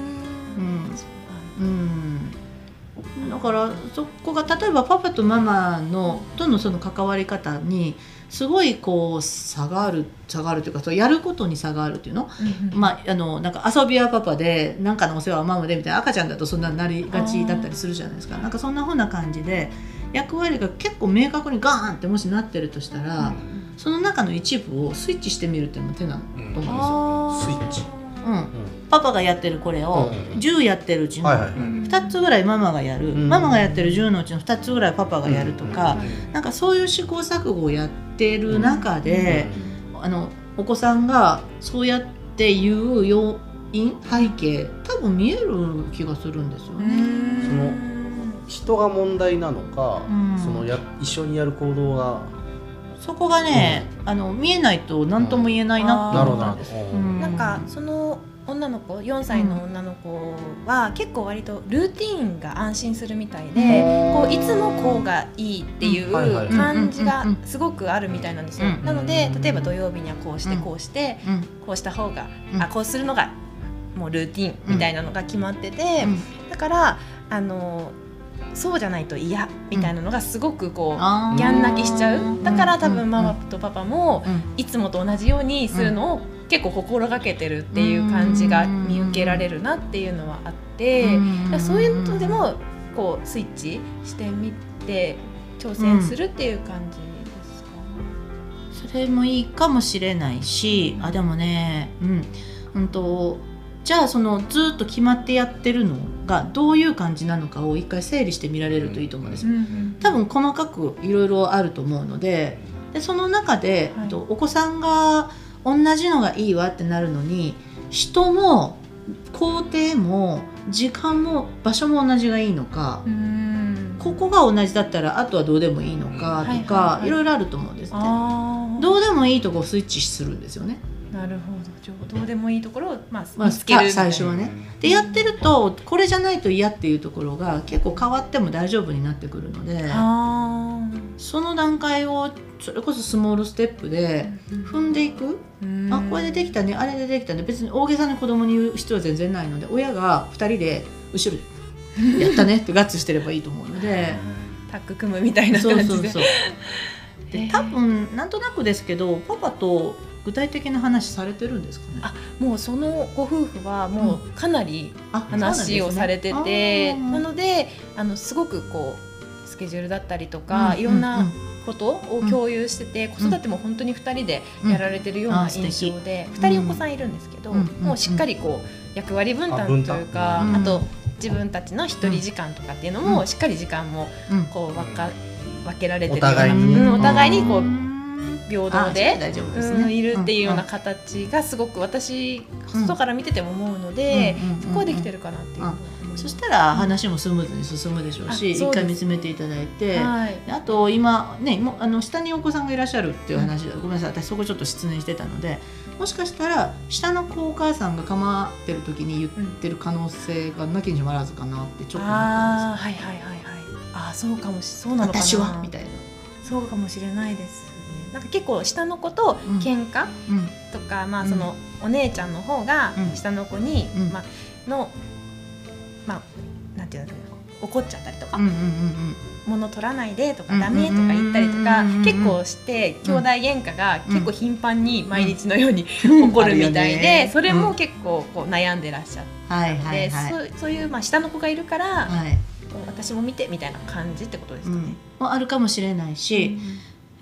うん。うん。だからそこが例えばパパとママのとのその関わり方にすごいこう差がある差があるというかそうやることに差があるっていうの、まああのなんか遊びはパパでなんかのお世話はママでみたいな赤ちゃんだとそんななりがちだったりするじゃないですか。なんかそんな風な感じで役割が結構明確にガーンってもしなってるとしたら、その中の一部をスイッチしてみるっていうのも手なのと思うんですよ。あスイッチ。うん、パパがやってるこれをうん10やってるうちのはいはい。2つぐらいママがやる、うんママがやってる10のうちの2つぐらいパパがやるとか、うんなんかそういう試行錯誤をやってる中で、あのお子さんがそうやっていう要因背景多分見える気がするんですよね。その人が問題なのか、うん。そのや一緒にやる行動がそこがね、あの見えないと何とも言えないなってなるほどな。る思ったん。です。なんかその女の子4歳の女の子は結構割とルーティーンが安心するみたいで、こういつもこうがいいっていう感じがうんすごくあるみたいなんですよ。うんなので例えば土曜日にはこうしてこうして、うん。こうした方が、うん。あこうするのがもうルーティーンみたいなのが決まってて、うん。だからあのそうじゃないと嫌みたいなのがすごくこう、ギャン泣きしちゃう。だから多分ママうんとパパもうん。いつもと同じようにするのを結構心がけてるっていう感じが見受けられるなっていうのはあってそういうのでもこうスイッチしてみて挑戦するっていう感じですか、それもいいかもしれないしあでもねうん。うんとじゃあそのずっと決まってやってるのがどういう感じなのかを一回整理してみられるといいと思うんです。よ。多分細かくいろいろあると思うのででその中で、はい。とお子さんが同じのがいいわってなるのに人も工程も時間も場所も同じがいいのか、うんここが同じだったらあとはどうでもいいのかとはいはいか、はいいろいろあると思うんですね。どうでもいいとこをスイッチするんですよね。なるほど。どうでもいいところを、まあ、まあ最初はね。でやってるとこれじゃないと嫌っていうところが結構変わっても大丈夫になってくるのであその段階をそれこそスモールステップでー踏んでいく、うん。あこれでできたね。あれでできたね。別に大げさに子供に言う必要は全然ないので親が2人で後ろで「やったね」ってガッツしてればいいと思うので。タッグ組むみたいなそう感じで。そうそうで多分なんとなくですけどパパと具体的な話されてるんですかね？あもうそのご夫婦はもうかなりあ話をされてて、なのであのすごくこうケジュールだったりとか、うんいろんなうんことを共有してて、子育ても本当に2人でやられてるような印象で、2人お子さんいるんですけど、うん。もうしっかりこう役割分担というか、あと自分たちの一人時間とかっていうのも、うん。しっかり時間もうんこう分か分けられてるお互いにうんお互いにこううん平あ等で。大丈夫ですね。うん、いるっていうような形がすごく私外から見てても思うので、そこはできてるかなっていう。そしたら話もスムーズに進むでしょうし一回見つめていただいて、はい。あと今ねもうあの下にお子さんがいらっしゃるっていう話だ、ごめんなさい私そこちょっと失念してたのでもしかしたら下の子お母さんが構ってる時に言ってる可能性がなきにしもあらずかなってちょっと思ったんああはいはいはいはい。ああそうかもしそうなのかな。ですよ私は？みたいな。そうかもしれないです。ねなんか結構下の子とうん。喧嘩うん。とか、まあうん。そのお姉ちゃんの方がうん。下の子に、うん。まあのまあなんていう怒っちゃったりとか、物取らないでとか、うんダメとか言ったりとか、結構して兄弟喧嘩が結構頻繁に毎日のようにうん。起こるみたいで、それも結構こう悩んでらっしゃっいはいはい。そういうまあ下の子がいるから、はい、私も見てみたいな感じってことですかね。あるかもしれないし、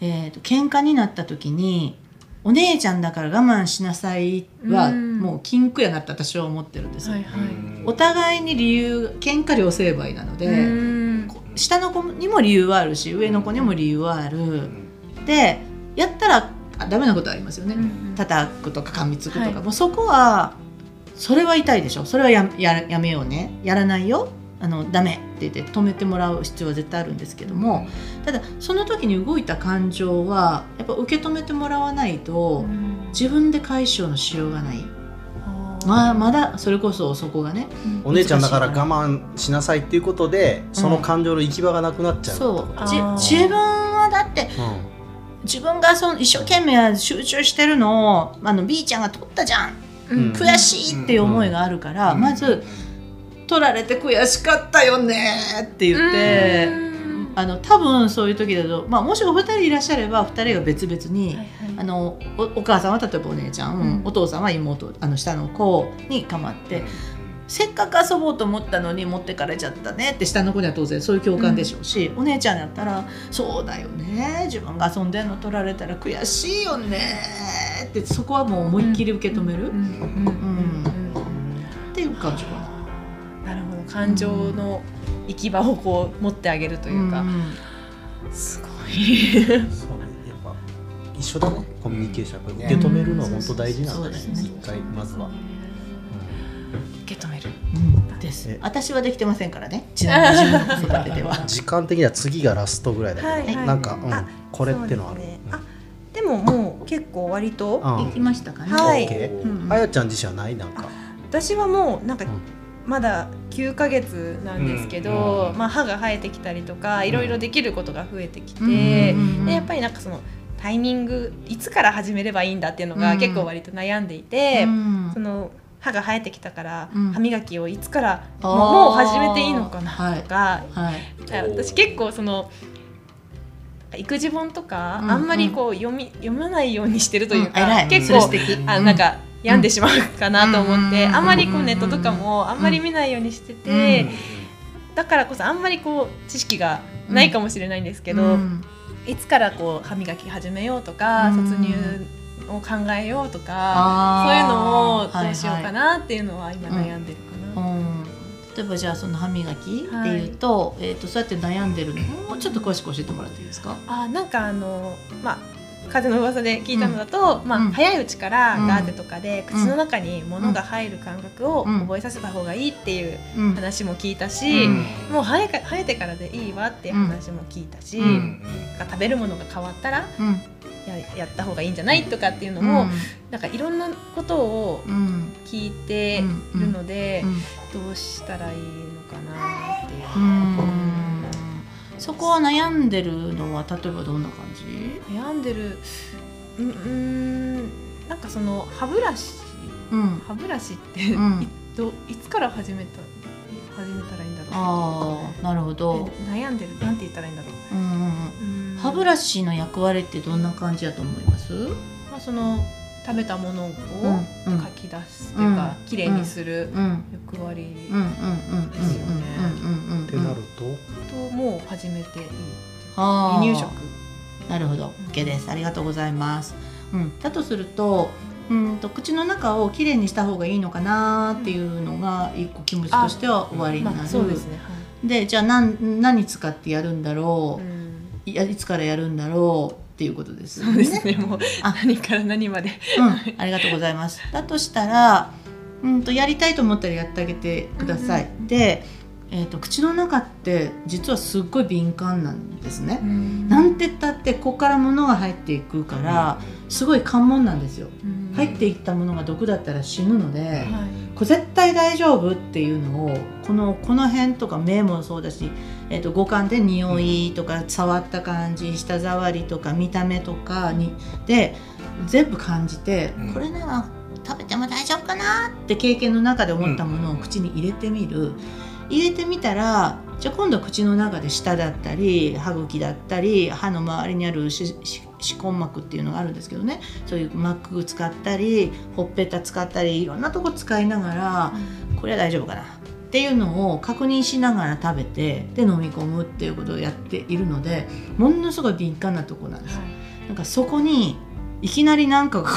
えー、と喧嘩になった時にお姉ちゃんだから我慢しなさいはうん。もう禁句やなって私は思ってるんですよ、はいはい。お互いに理由喧嘩両成敗なので、うん。下の子にも理由はあるし上の子にも理由はある、でやったらあダメなことありますよね、うん。叩くとか噛みつくとか、はい。もうそこはそれは痛いでしょ。それはやややめようね。やらないよあのダメって言って止めてもらう必要は絶対あるんですけども、ただその時に動いた感情はやっぱ受け止めてもらわないと自分で解消のしようがない、まあ、まだそれこそそこがねお姉ちゃんだから我慢しなさいっていうことでその感情の行き場がなくなっちゃうそう。自分はだって自分がその一生懸命集中してるのをあの B ちゃんが取ったじゃん。うん。悔しいっていう思いがあるから、まず取られて悔しかったよねって言って、あの多分そういう時だと、まあ、もしお二人いらっしゃれば二人が別々に、あのおお母さんは例えばお姉ちゃん、うん。お父さんは妹あの下の子に構って、せっかく遊ぼうと思ったのに持ってかれちゃったねって下の子には当然そういう共感でしょうし、お姉ちゃんだったら「そうだよね自分が遊んでんの取られたら悔しいよね」ってそこはもう思いっきり受け止める、っていう感じかな。感情の行き場をこう持ってあげるというか、んすごい。そうねやっぱ一緒だね。コミュニケーションやっぱ受け止めるのは本当大事なんだね。そうですね。一回まずは、受け止める。うん。です。え。私はできてませんからね。ちなみに自分の子育てでは。時間的には次がラストぐらいだけど、はいはい。なんか、うんあこれってのある。でももう結構割とうん。行きましたかね、はい。うんあやちゃん自身はない？なんか。私はもうなんかうんまだ9ヶ月なんですけど、うんまあ、歯が生えてきたりとかいろいろできることが増えてきて、うんうんうんでやっぱりなんかそのタイミングいつから始めればいいんだっていうのがうん。結構割と悩んでいて、うん。その歯が生えてきたからうん。歯磨きをいつからもう始めていいのかなとか、はい。私結構その育児本とかうん。あんまりこう読み読まないようにしてるというか、ん。偉い。結構それ素敵。あなんか病んでしまうかなと思って、うんあんまりこうネットとかもあんまり見ないようにしてて、うんだからこそあんまりこう知識がないかもしれないんですけど、うん。いつからこう歯磨き始めようとか、うん。卒乳を考えようとかそういうのをどうしようかはいなっていうのは今悩んでるかな。例えばじゃあその歯磨きっていうと,、えー、とそうやって悩んでるの？もうちょっと詳しく教えてもらっていいですか？あなんかあのまあ風の噂で聞いたのだと、まあうん。早いうちからうん。ガーゼとかで口の中に物が入る感覚をうん。覚えさせた方がいいっていううん。話も聞いたし、うん。もう生えか生えてからでいいわっていう話も聞いたし、うん。食べるものが変わったらうん。ややった方がいいんじゃないとかっていうのも、なんかいろんなことを聞いているので、どうしたらいいのかなっていう。うんそこは悩んでるのは例えばどんな感じ？悩んでる。うんなんかその歯ブラシ。うん。歯ブラシって、うん。いどいつから始めた始めたらいいんだろう？ああなるほど、え悩んでる。なんて言ったらいいんだろう。うんうん。うん、歯ブラシの役割ってどんな感じやと思います？まあ、その食べたものをうんうん。書き出すっていうか、うん。きれいにするうん。役割うんうんうんうんうんですよねうんうんうん。ってなると？ともう始めていい離乳食。なるほど。OK です。ありがとうございます、うん、だとするとうんと口の中をきれいにした方がいいのかなっていうのが一個気持ちとしては終わりになる、まあ、そうですね。はでじゃあ何何使ってやるんだろい、うん。う、いやいつからやるんだろうっていうことですよそうですね。もうあ。何から何まで。うん、ありがとうございます。だとしたら、うんとやりたいと思ったらやってあげてください。で、えっ、と口の中って実はすっごい敏感なんですね。なんて言ったってここから物が入っていくから、すごい関門なんですよ。入っていったものが毒だったら死ぬので、はい。これ絶対大丈夫っていうのをこのこの辺とか目もそうだし、えー、と五感で匂いとか触った感じ舌触りとか見た目とかにで全部感じて、うん。これなら食べても大丈夫かなって経験の中で思ったものを口に入れてみる。入れてみたらじゃあ今度は口の中で舌だったり歯茎だったり歯の周りにある歯根膜っていうのがあるんですけどね。そういう膜使ったりほっぺた使ったりいろんなとこ使いながらこれは大丈夫かなっていうのを確認しながら食べてで飲み込むっていうことをやっているのでものすごい敏感なとこなんです。なんかそこにいきなりなんかこ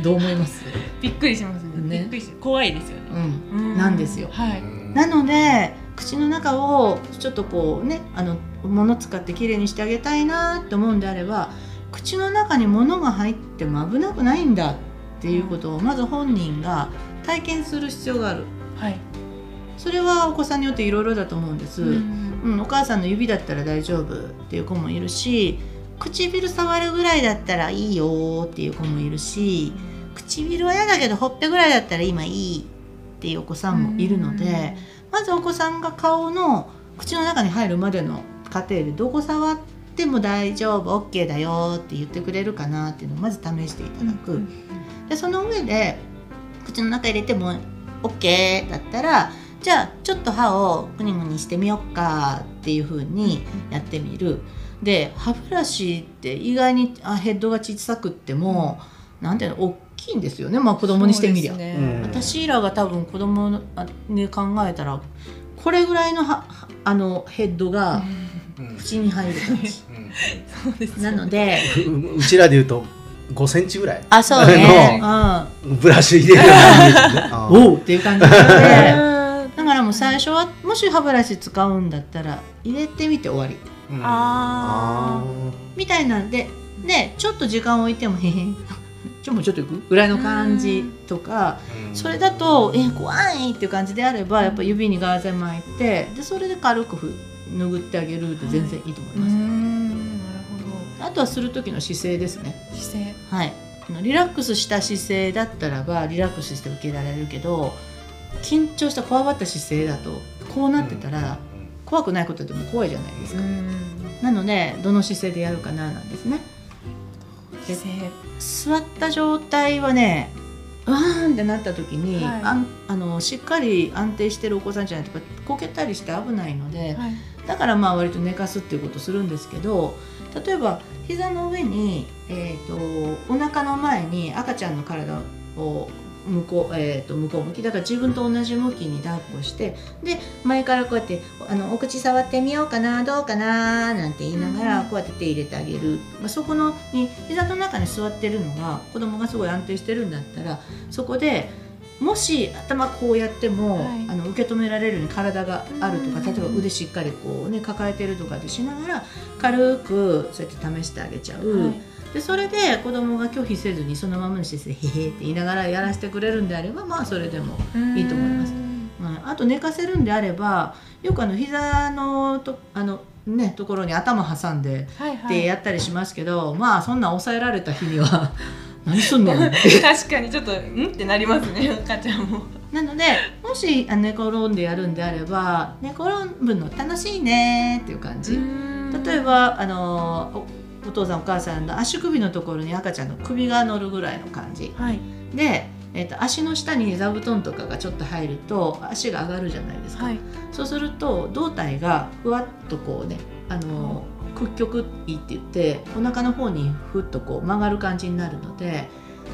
う どう思います、びっくりしますね。ね。びっくりし怖いですよね。うん、なんですよ。はい。なので口の中をちょっとこうねあの物使ってきれいにしてあげたいなって思うんであれば口の中に物が入っても危なくないんだっていうことをまず本人が体験する必要がある。はいそれはお子さんによっていろいろだと思うんです、うんうん、お母さんの指だったら大丈夫っていう子もいるし唇触るぐらいだったらいいよっていう子もいるし唇は嫌だけどほっぺぐらいだったら今いいっていうお子さんもいるので、まずお子さんが顔の口の中に入るまでの過程でどこ触っても大丈夫 OK だよって言ってくれるかなっていうのをまず試していただく。でその上で口の中入れても OK だったらじゃあちょっと歯をグニグニしてみよっかっていう風にやってみる。で歯ブラシって意外にあヘッドが小さくっても、なんていうの大きいんですよねまあ子供にしてみりゃ。ね私らが多分子供に考えたらこれぐらいのははあのヘッドがうん口に入る感じ。そうですなのでううちらで言うと5センチぐらいあそうね。うんブラシ入れるようなイメージね あーおうっていう感じなので。からもう最初はもし歯ブラシ使うんだったら入れてみて終わり。うん。あみたいなんででちょっと時間置いてもへへん。ちょもうちょっと行く？ぐらいの感じとかうん。それだとえ怖いっていう感じであればやっぱ指にガーゼ巻いてでそれで軽くふ拭ってあげるで全然いいと思いうます、ん。なるあとはする時の姿勢ですね。ほど姿勢。はい。あのリラックスした姿勢だったらばリラックスして受けられるけど緊張したこわばった姿勢だとこうなってたら、怖くないことでも怖いじゃないですか、なのでどの姿勢でやるかななんですね。姿勢座った状態はねうわーんってなった時に、はい。あんあのしっかり安定してるお子さんじゃないとかこけたりして危ないので、はい。だからまあ割と寝かすっていうことするんですけど例えば膝の上に、えー、とお腹の前に赤ちゃんの体を向こう,、えー、と向こう向きだから自分と同じ向きに抱っこしてで前からこうやってあのお口触ってみようかなどうかななんて言いながらうん。こうやって手入れてあげる、まあ、そこのに膝の中に座ってるのが子供がすごい安定してるんだったらそこでもし頭こうやっても、はい。あの受け止められるように体があるとかうん。例えば腕しっかりこうね抱えてるとかでしながら軽くそうやって試してあげちゃう、はいでそれで子供が拒否せずにそのままにして「へへ」って言いながらやらせてくれるんであればまあそれでも、いいと思います。まあ、あと寝かせるんであればよくあの膝のとあのねところに頭挟んではいはい。ってやったりしますけど、まあそんな抑えられた日には 何すんの？確かにちょっとん？ってなりますね。赤ちゃんも。なのでもしあ寝転んでやるんであれば寝転ぶの楽しいねっていう感じ、例えばあのおお父さんお母さんの足首のところに赤ちゃんの首が乗るぐらいの感じ。はい。で、えー、と足の下に座布団とかがちょっと入ると足が上がるじゃないですか、はい。そうすると胴体がふわっとこうねあの屈曲いいって言ってお腹の方にふっとこう曲がる感じになるので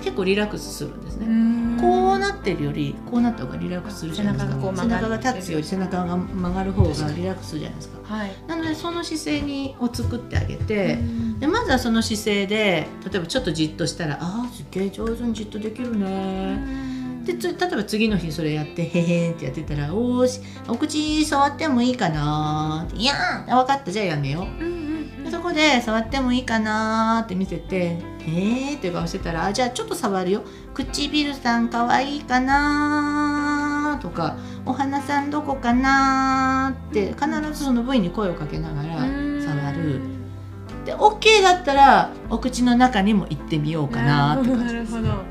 結構リラックスするんですね。うん。こうなってるよりこうなった方がリラックスするじゃないですか。背中が立つより背中が曲がる方がリラックスするじゃないですか。はい。なのでその姿勢にを作ってあげて、うん。でまずはその姿勢で例えばちょっとじっとしたら「あーすっげえ上手にじっとできるね」でつ例えば次の日それやって「へへん」ってやってたら「おーしお口触ってもいいかな?」って「いやー分かった。じゃあやめよう」うんうん。でそこで触ってもいいかなーって見せて「えー」って顔してたらあ「じゃあちょっと触るよ。唇さんかわいいかなー」とか「お花さんどこかなー」って必ずその部位に声をかけながらうん。触る。で OK だったらお口の中にも行ってみようかなーって感じです。なるほど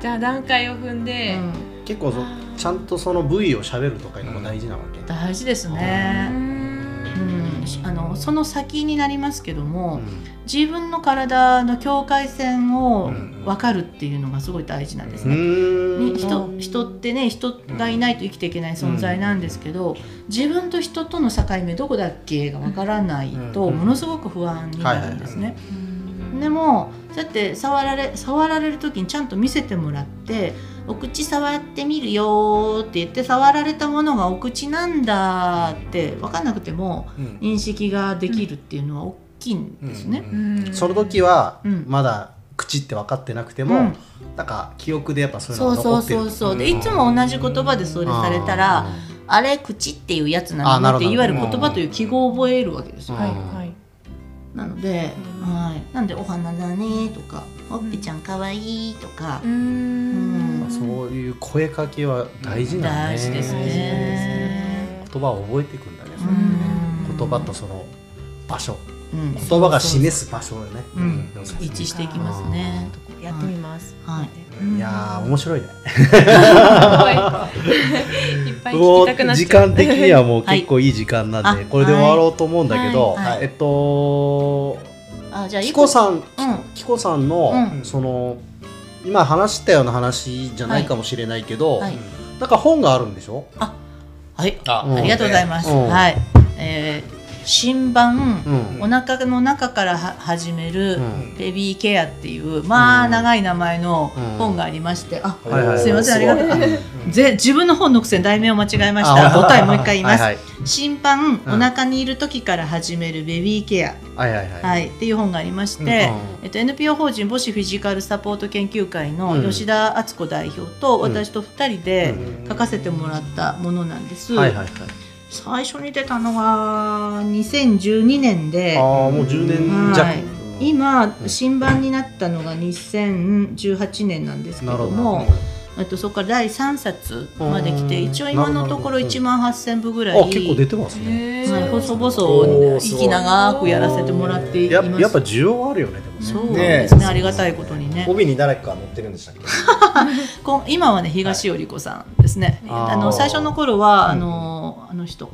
じゃあ段階を踏んで、うん。結構そちゃんとその部位を喋るとかいうのも大事なわけ、大事ですうね。んうん、あのその先になりますけども、うん。自分の体の境界線をうん。分かるっていうのがすごい大事なんですうね。ーん。に人人ってね人がいないと生きていけない存在なんですけど、自分と人との境目どこだっけが分からないとうん。ものすごく不安になるんですね。でもそうやって触られ触られる時にちゃんと見せてもらって「お口触ってみるよ」って言って触られたものがお口なんだって分かんなくてもうん。認識ができるっていうのは大きいんですね。うんうんその時はうん。まだ口って分かってなくても、うん。なんか記憶でやっぱそういうのそうそうが残ってる。そうそうでいつも同じ言葉でそれされたら「あれ口っていうやつなの?」っていわゆる言葉という記号を覚えるわけですよ。うん。はいはいなので、うん。はい、なんで「お花だね」とか「ほっぺちゃんかわいい」とか。う、ん。そういう声かけは大事なんね。大事ですね。言葉を覚えていくんだね、うん。言葉とその場所。うん。言葉が示す場所よね、うん。一致していきますね。やってみます。はい。うんいやー面白いね。い。っぱいもう聞きたくなっちゃう。時間的にはもうはい。結構いい時間なんで、あこれで終わろうと思うんだけど、はい。はい。えっとあじゃあキコさんうん。キコさんの、うん。その今話したような話じゃないかもしれないけど、はい。なんか本があるんでしょ？はい。あうん。ありがとうございます。うん。はい、えー新版、うん。お腹の中からは始める、うん。ベビーケアっていうまあうん長い名前のうん。本がありまして、あはいはい。すいませんありがとう。ぜ自分の本のくせに題名を間違えました。あ答えもう一回言います、はい新版、うん。お腹にいる時から始めるベビーケア、はいはいはい。はい、っていう本がありまして、うんえっと、NPO 法人母子フィジカルサポート研究会のうん。吉田敦子代表とうん私と2人でうん。書かせてもらったものなんです。はいはいはい最初に出たのが2012年でああもう10年弱、はい。今新版になったのが2018年なんですけなるほどどもあとそこから第3冊まで来てうん。一応今のところなるほど。1万8000部ぐらい。あ結構出てますね。はい。細お々息長くやらせてもらっていやます。やっぱ需要あるよねでもね。そうねですね。ありがたいことにね。帯に誰か乗ってるんでしたっけ？こん今はね東織子さんですね、あの最初の頃はあのあの人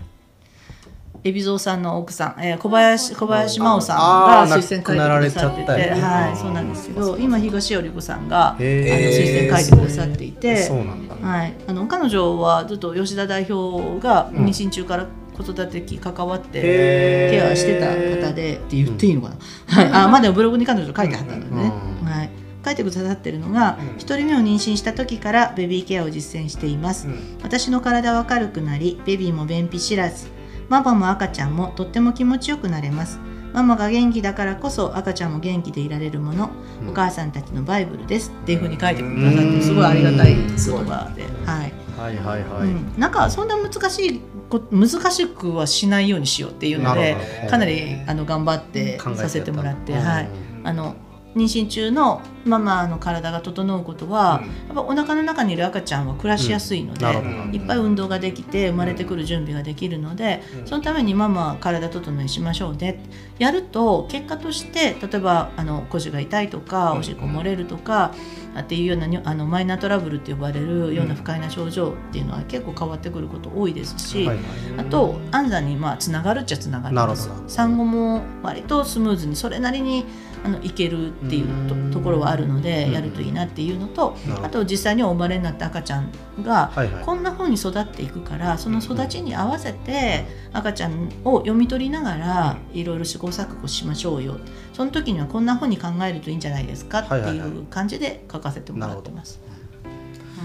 海老蔵さんの奥さん、えー小林小林真央さんが推薦書いてくださってて、はいそうなんですけど今東織子さんがあのへ推薦書いてくださっていて、そうなんだ。はい、あの彼女はずっと吉田代表がうん。妊娠中から子育て期関わってケアしてた方でって言っていいのかな、はい、あまあでもブログに彼女書いてあったのでね、うん。はい、書いてくださってるのが、うん。一人目を妊娠した時からベビーケアを実践しています、うん。私の体は軽くなりベビーも便秘知らずママも赤ちゃんもとっても気持ちよくなれます。ママが元気だからこそ赤ちゃんも元気でいられるもの、うん。お母さんたちのバイブルです。っていうふうに書いてくださってすごいありがたい言葉で、はい。はいはいはい、うん、なんかそんな難しいこ難しくはしないようにしようっていうのでかなりあの頑張ってさせてもらって、うん。はい、あの妊娠中のママの体が整うことは、うん。やっぱお腹の中にいる赤ちゃんは暮らしやすいので、なるほど。いっぱい運動ができて生まれてくる準備ができるので、そのためにママは体整えしましょうねやると結果として例えばあの腰が痛いとかおしっこ漏れるとか、っていうようなにあのマイナートラブルって呼ばれるような不快な症状っていうのは結構変わってくること多いですし、はいはい。あと安産にまあつながるっちゃつながります。産後も割とスムーズにそれなりにあのいけるっていうところはあるのでうん。やるといいなっていうのとあと実際にお生まれになった赤ちゃんがこんな風に育っていくからその育ちに合わせて赤ちゃんを読み取りながらいろいろ試行錯誤しましょうよ。その時にはこんな風に考えるといいんじゃないですかっていう感じで書かせてもらってます。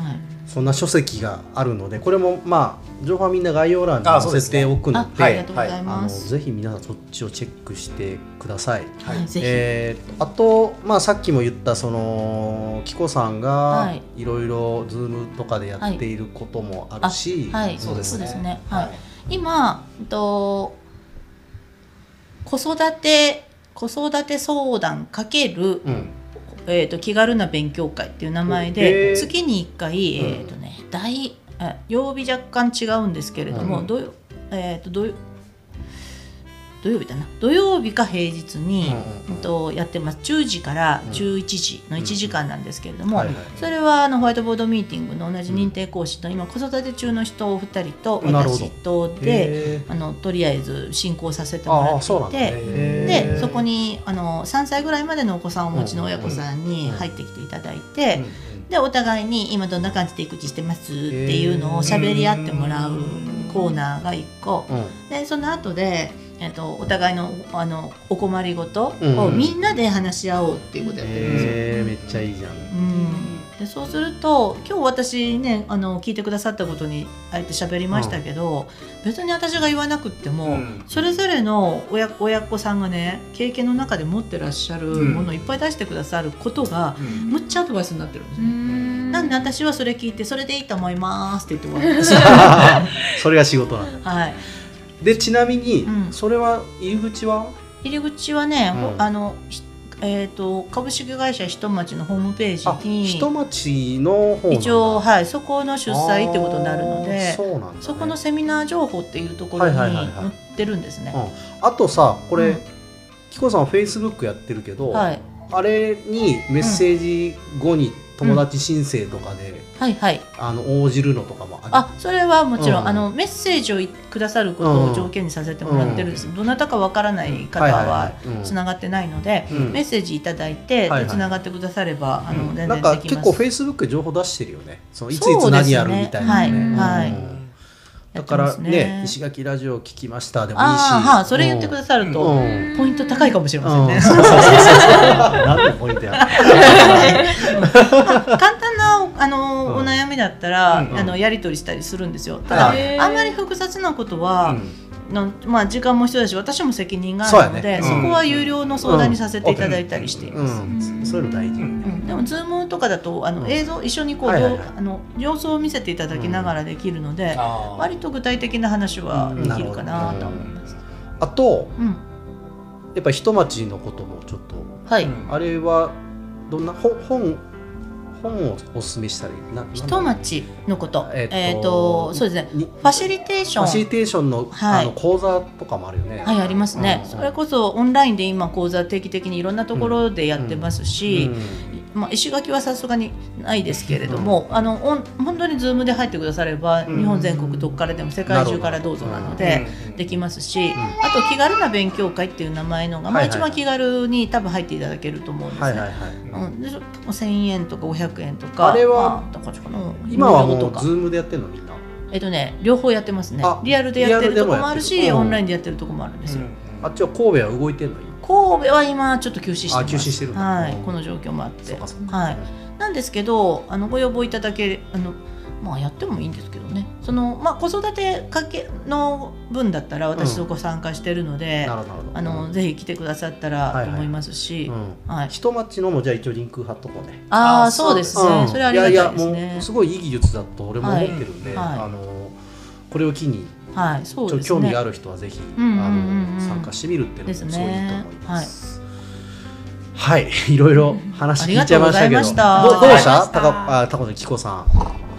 はいそんな書籍があるのでこれもまあ情報はみんな概要欄にあ載そうですね。せておくのあでありがとうござい。ぜひ皆さんそっちをチェックしてください。はい、えーあと、まあ、さっきも言ったそのキコさんはがい。いろいろズームとかでやっていることもあるし、はい、そうですね。ね。はい。今、えっと子育て子育て相談かける、うんえっと気軽な勉強会っていう名前へでー。月に1回、うん。えっとね大あ曜日若干違うんですけれども、うん。土曜えっと土曜土曜日だな。土曜日か平日に、うんとやってます。10時からうん。11時の1時間なんですけれども、それはあのホワイトボードミーティングの同じ認定講師と今子育て中の人お二人と私とであのとりあえず進行させてもらってて。でそこにあの3歳ぐらいまでのお子さんをお持ちの親子さんに入ってきていただいて、うんでお互いに今どんな感じで育児してますっていうのを喋り合ってもらうコーナーが1個。うん。でその後でえっとお互いのあのお困りごとうんをみんなで話し合おうっていうことやってるんですよ。へーめっちゃいいじゃん。うん、でそうすると今日私ねあの聞いてくださったことにあえて喋りましたけど、別に私が言わなくっても、うんそれぞれの親親子さんがね経験の中で持ってらっしゃるものをいっぱい出してくださることが、うんむっちゃアドバイスになってるんですうね。んなんで私はそれ聞いてそれでいいと思いますって言って終わるんですよ。それが仕事なんだ。はい。でちなみに、うん。それは入り口は？入り口はね、あのひえっ、と株式会社ひとまちのホームペーあジに人町の方なんだ。一応はいそこの出催ってことになるので。そうなんだね、そこのセミナー情報っていうところに載ってるんですね。うん、あとさこれ、うん。キコさんはフェイスブックやってるけど、はい、あれにメッセージ後に友達申請とかで、はい、はい。あの応じるのとかもあそれはもちろん、うん。あのメッセージをくださることを条件にさせてもらってるんです。どなたかわからない方はつながってないので、うん。メッセージいただいて、つながってくだされば、あの全然なんかできます。結構フェイスブックで情報出してるよね。そのいついつ何やるみたいなね。はいはい。うんだからやってますね。石垣ラジオ聞きましたでもいいし。ああ、はあ、それ言ってくださると、うん。ポイント高いかもしれませんね。うん。ポイントや。簡単なあの、うん。お悩みだったら、うん。あのやり取りしたりするんですよ。ただ、はい。あんまり複雑なことは、うんのまあ、時間も必要だし私も責任があるのでそ,、ね。うん。こは有料の相談にさせていただいたりしています。うん、そういうの大事、うん。でも、ズームとかだとあの、うん。映像一緒にこう、はいはいはい。あの様子を見せていただきながらできるので、割と具体的な話はうんできるかなと思います。あとうん、やっぱ人町のこともちょっと。はい、うんあれはどんな本本本をおすすめしたりななんだ人町のこと、えっとえっ、とそうですね。にファシリテーション。ファシリテーションの,、はい。あの講座とかもあるよね。はいありますね、うんそれこそオンラインで今講座定期的にいろんなところでやってますし、まあ、石垣はさすがにないですけれども、あのオン本当に Zoom で入ってくだされば、うん。日本全国どこからでも世界中からどうぞなので、うん。できますし、ん。あと気軽な勉強会っていう名前のが、まあ、一番気軽に多分入っていただけると思うんですね。はいはいはい。うん、でちょっと1000円とか500円とかあれはまあ、今はもう Zoom でやってるのみんな？えっとね両方やってますね。あリアルでやってるとこもあるし、オンラインでやってるとこもあるんですよ、あっちは神戸は動いてんの？神戸は今ちょっと休止してます。あ休止してるはい。うん。この状況もあって。はい。なんですけどあのご要望いただけあのまあやってもいいんですけどね。その、まあ、子育てかけの分だったら私うん。そこ参加してるので、なるほどなるほど。あのぜひ来てくださったらと思いますし、人町のもじゃあ一応リンク貼っとこうね。ああそうですね、う。ん。それありがたいですやいやねもうすごいいい技術だと俺も思ってるんで、はい。はい。あのこれを機にはいそうですね。興味がある人はぜひ、うんうんあの参加してみるっていうのもですね。すごいいいと思います。はい、いろいろ話聞いちゃいましたけど、うどうした？ありがとうございました。高あ高野紀子さん。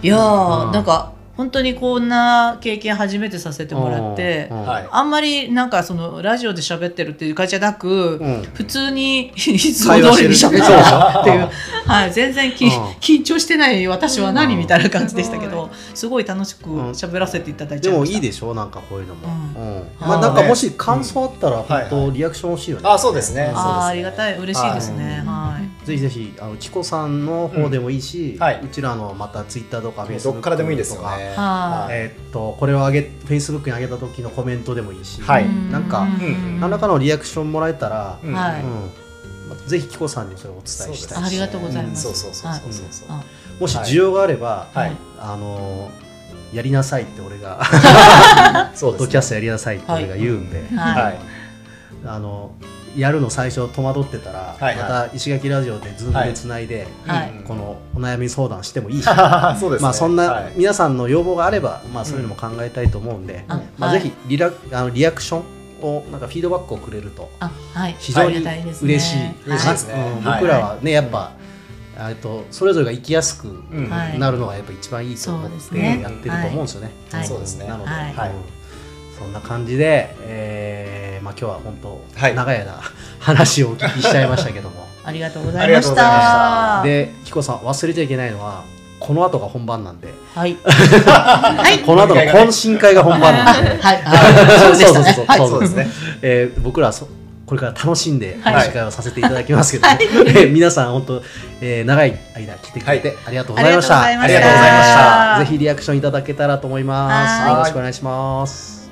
いやなんか本当にこんな経験初めてさせてもらってうんうんはい。あんまりなんかそのラジオで喋ってるっていう感じじゃなく、うん。普通にいつも通りに喋ってるっていう、はい、全然き、うん。緊張してない私は何、うん。みたいな感じでしたけすどすごい楽しく喋らせていただいちでもゃいました。いいでしょ？なんかこういうのも、ううん。はい。まあなんかもし感想あったらはい本当リアクション欲しいよね、あそうですね。ああ、あそうですね。りがたい。嬉しいですね。はい。ぜひぜひあのチコさんの方でもいいし、うん。はい。うちらのまたツイッターとかフェイスブックどっからでもいいですよね。はえーっとこれを上げフェイスブックに上げた時のコメントでもいいし、はい。なんかうん。何らかのリアクションもらえたら、うん。はい。うん。まあぜひキコさんにそれをお伝えしたいしありがとうございます。うんそうそうそうそうそう。はい。もし需要があれば、はい。あのやりなさいって俺が そうポッドキャストやりなさいって俺が言うんで、はい。はい。あのやるの最初戸惑ってたら、はいはい。また石垣ラジオでズームでつないで、はい。うん。このお悩み相談してもいいし、そうですね。まあそんはない。皆さんの要望があれば、まあそういうのも考えたいと思うんで、まあぜひリラあのリアクションをなんかフィードバックをくれると。非常に嬉しい。僕らはねやっぱ。えっとそれぞれが生きやすくうん。はいなるのがやっぱ一番いいと思っそうですてね。やってると思うんですよね。はい。そうですね。なので、はい。うんそんな感じで、えーまあ今日は本当、はい長い間話をお聞きしちゃいましたけども、ありがとうございましたた。でキコさん忘れちゃいけないのはこの後が本番なんで、はい。はい。この後の懇親会が本番なんで、はい。はい。そうでしたね。はいそうそうですねえー僕らはそこれから楽しんではい懇親会をさせていただきますけども、えー皆さん本当、えー長い間来てくれてありがとうございました。ありがとうございましたありがとうございましたぜひリアクションいただけたらと思います。はいよろしくお願いします。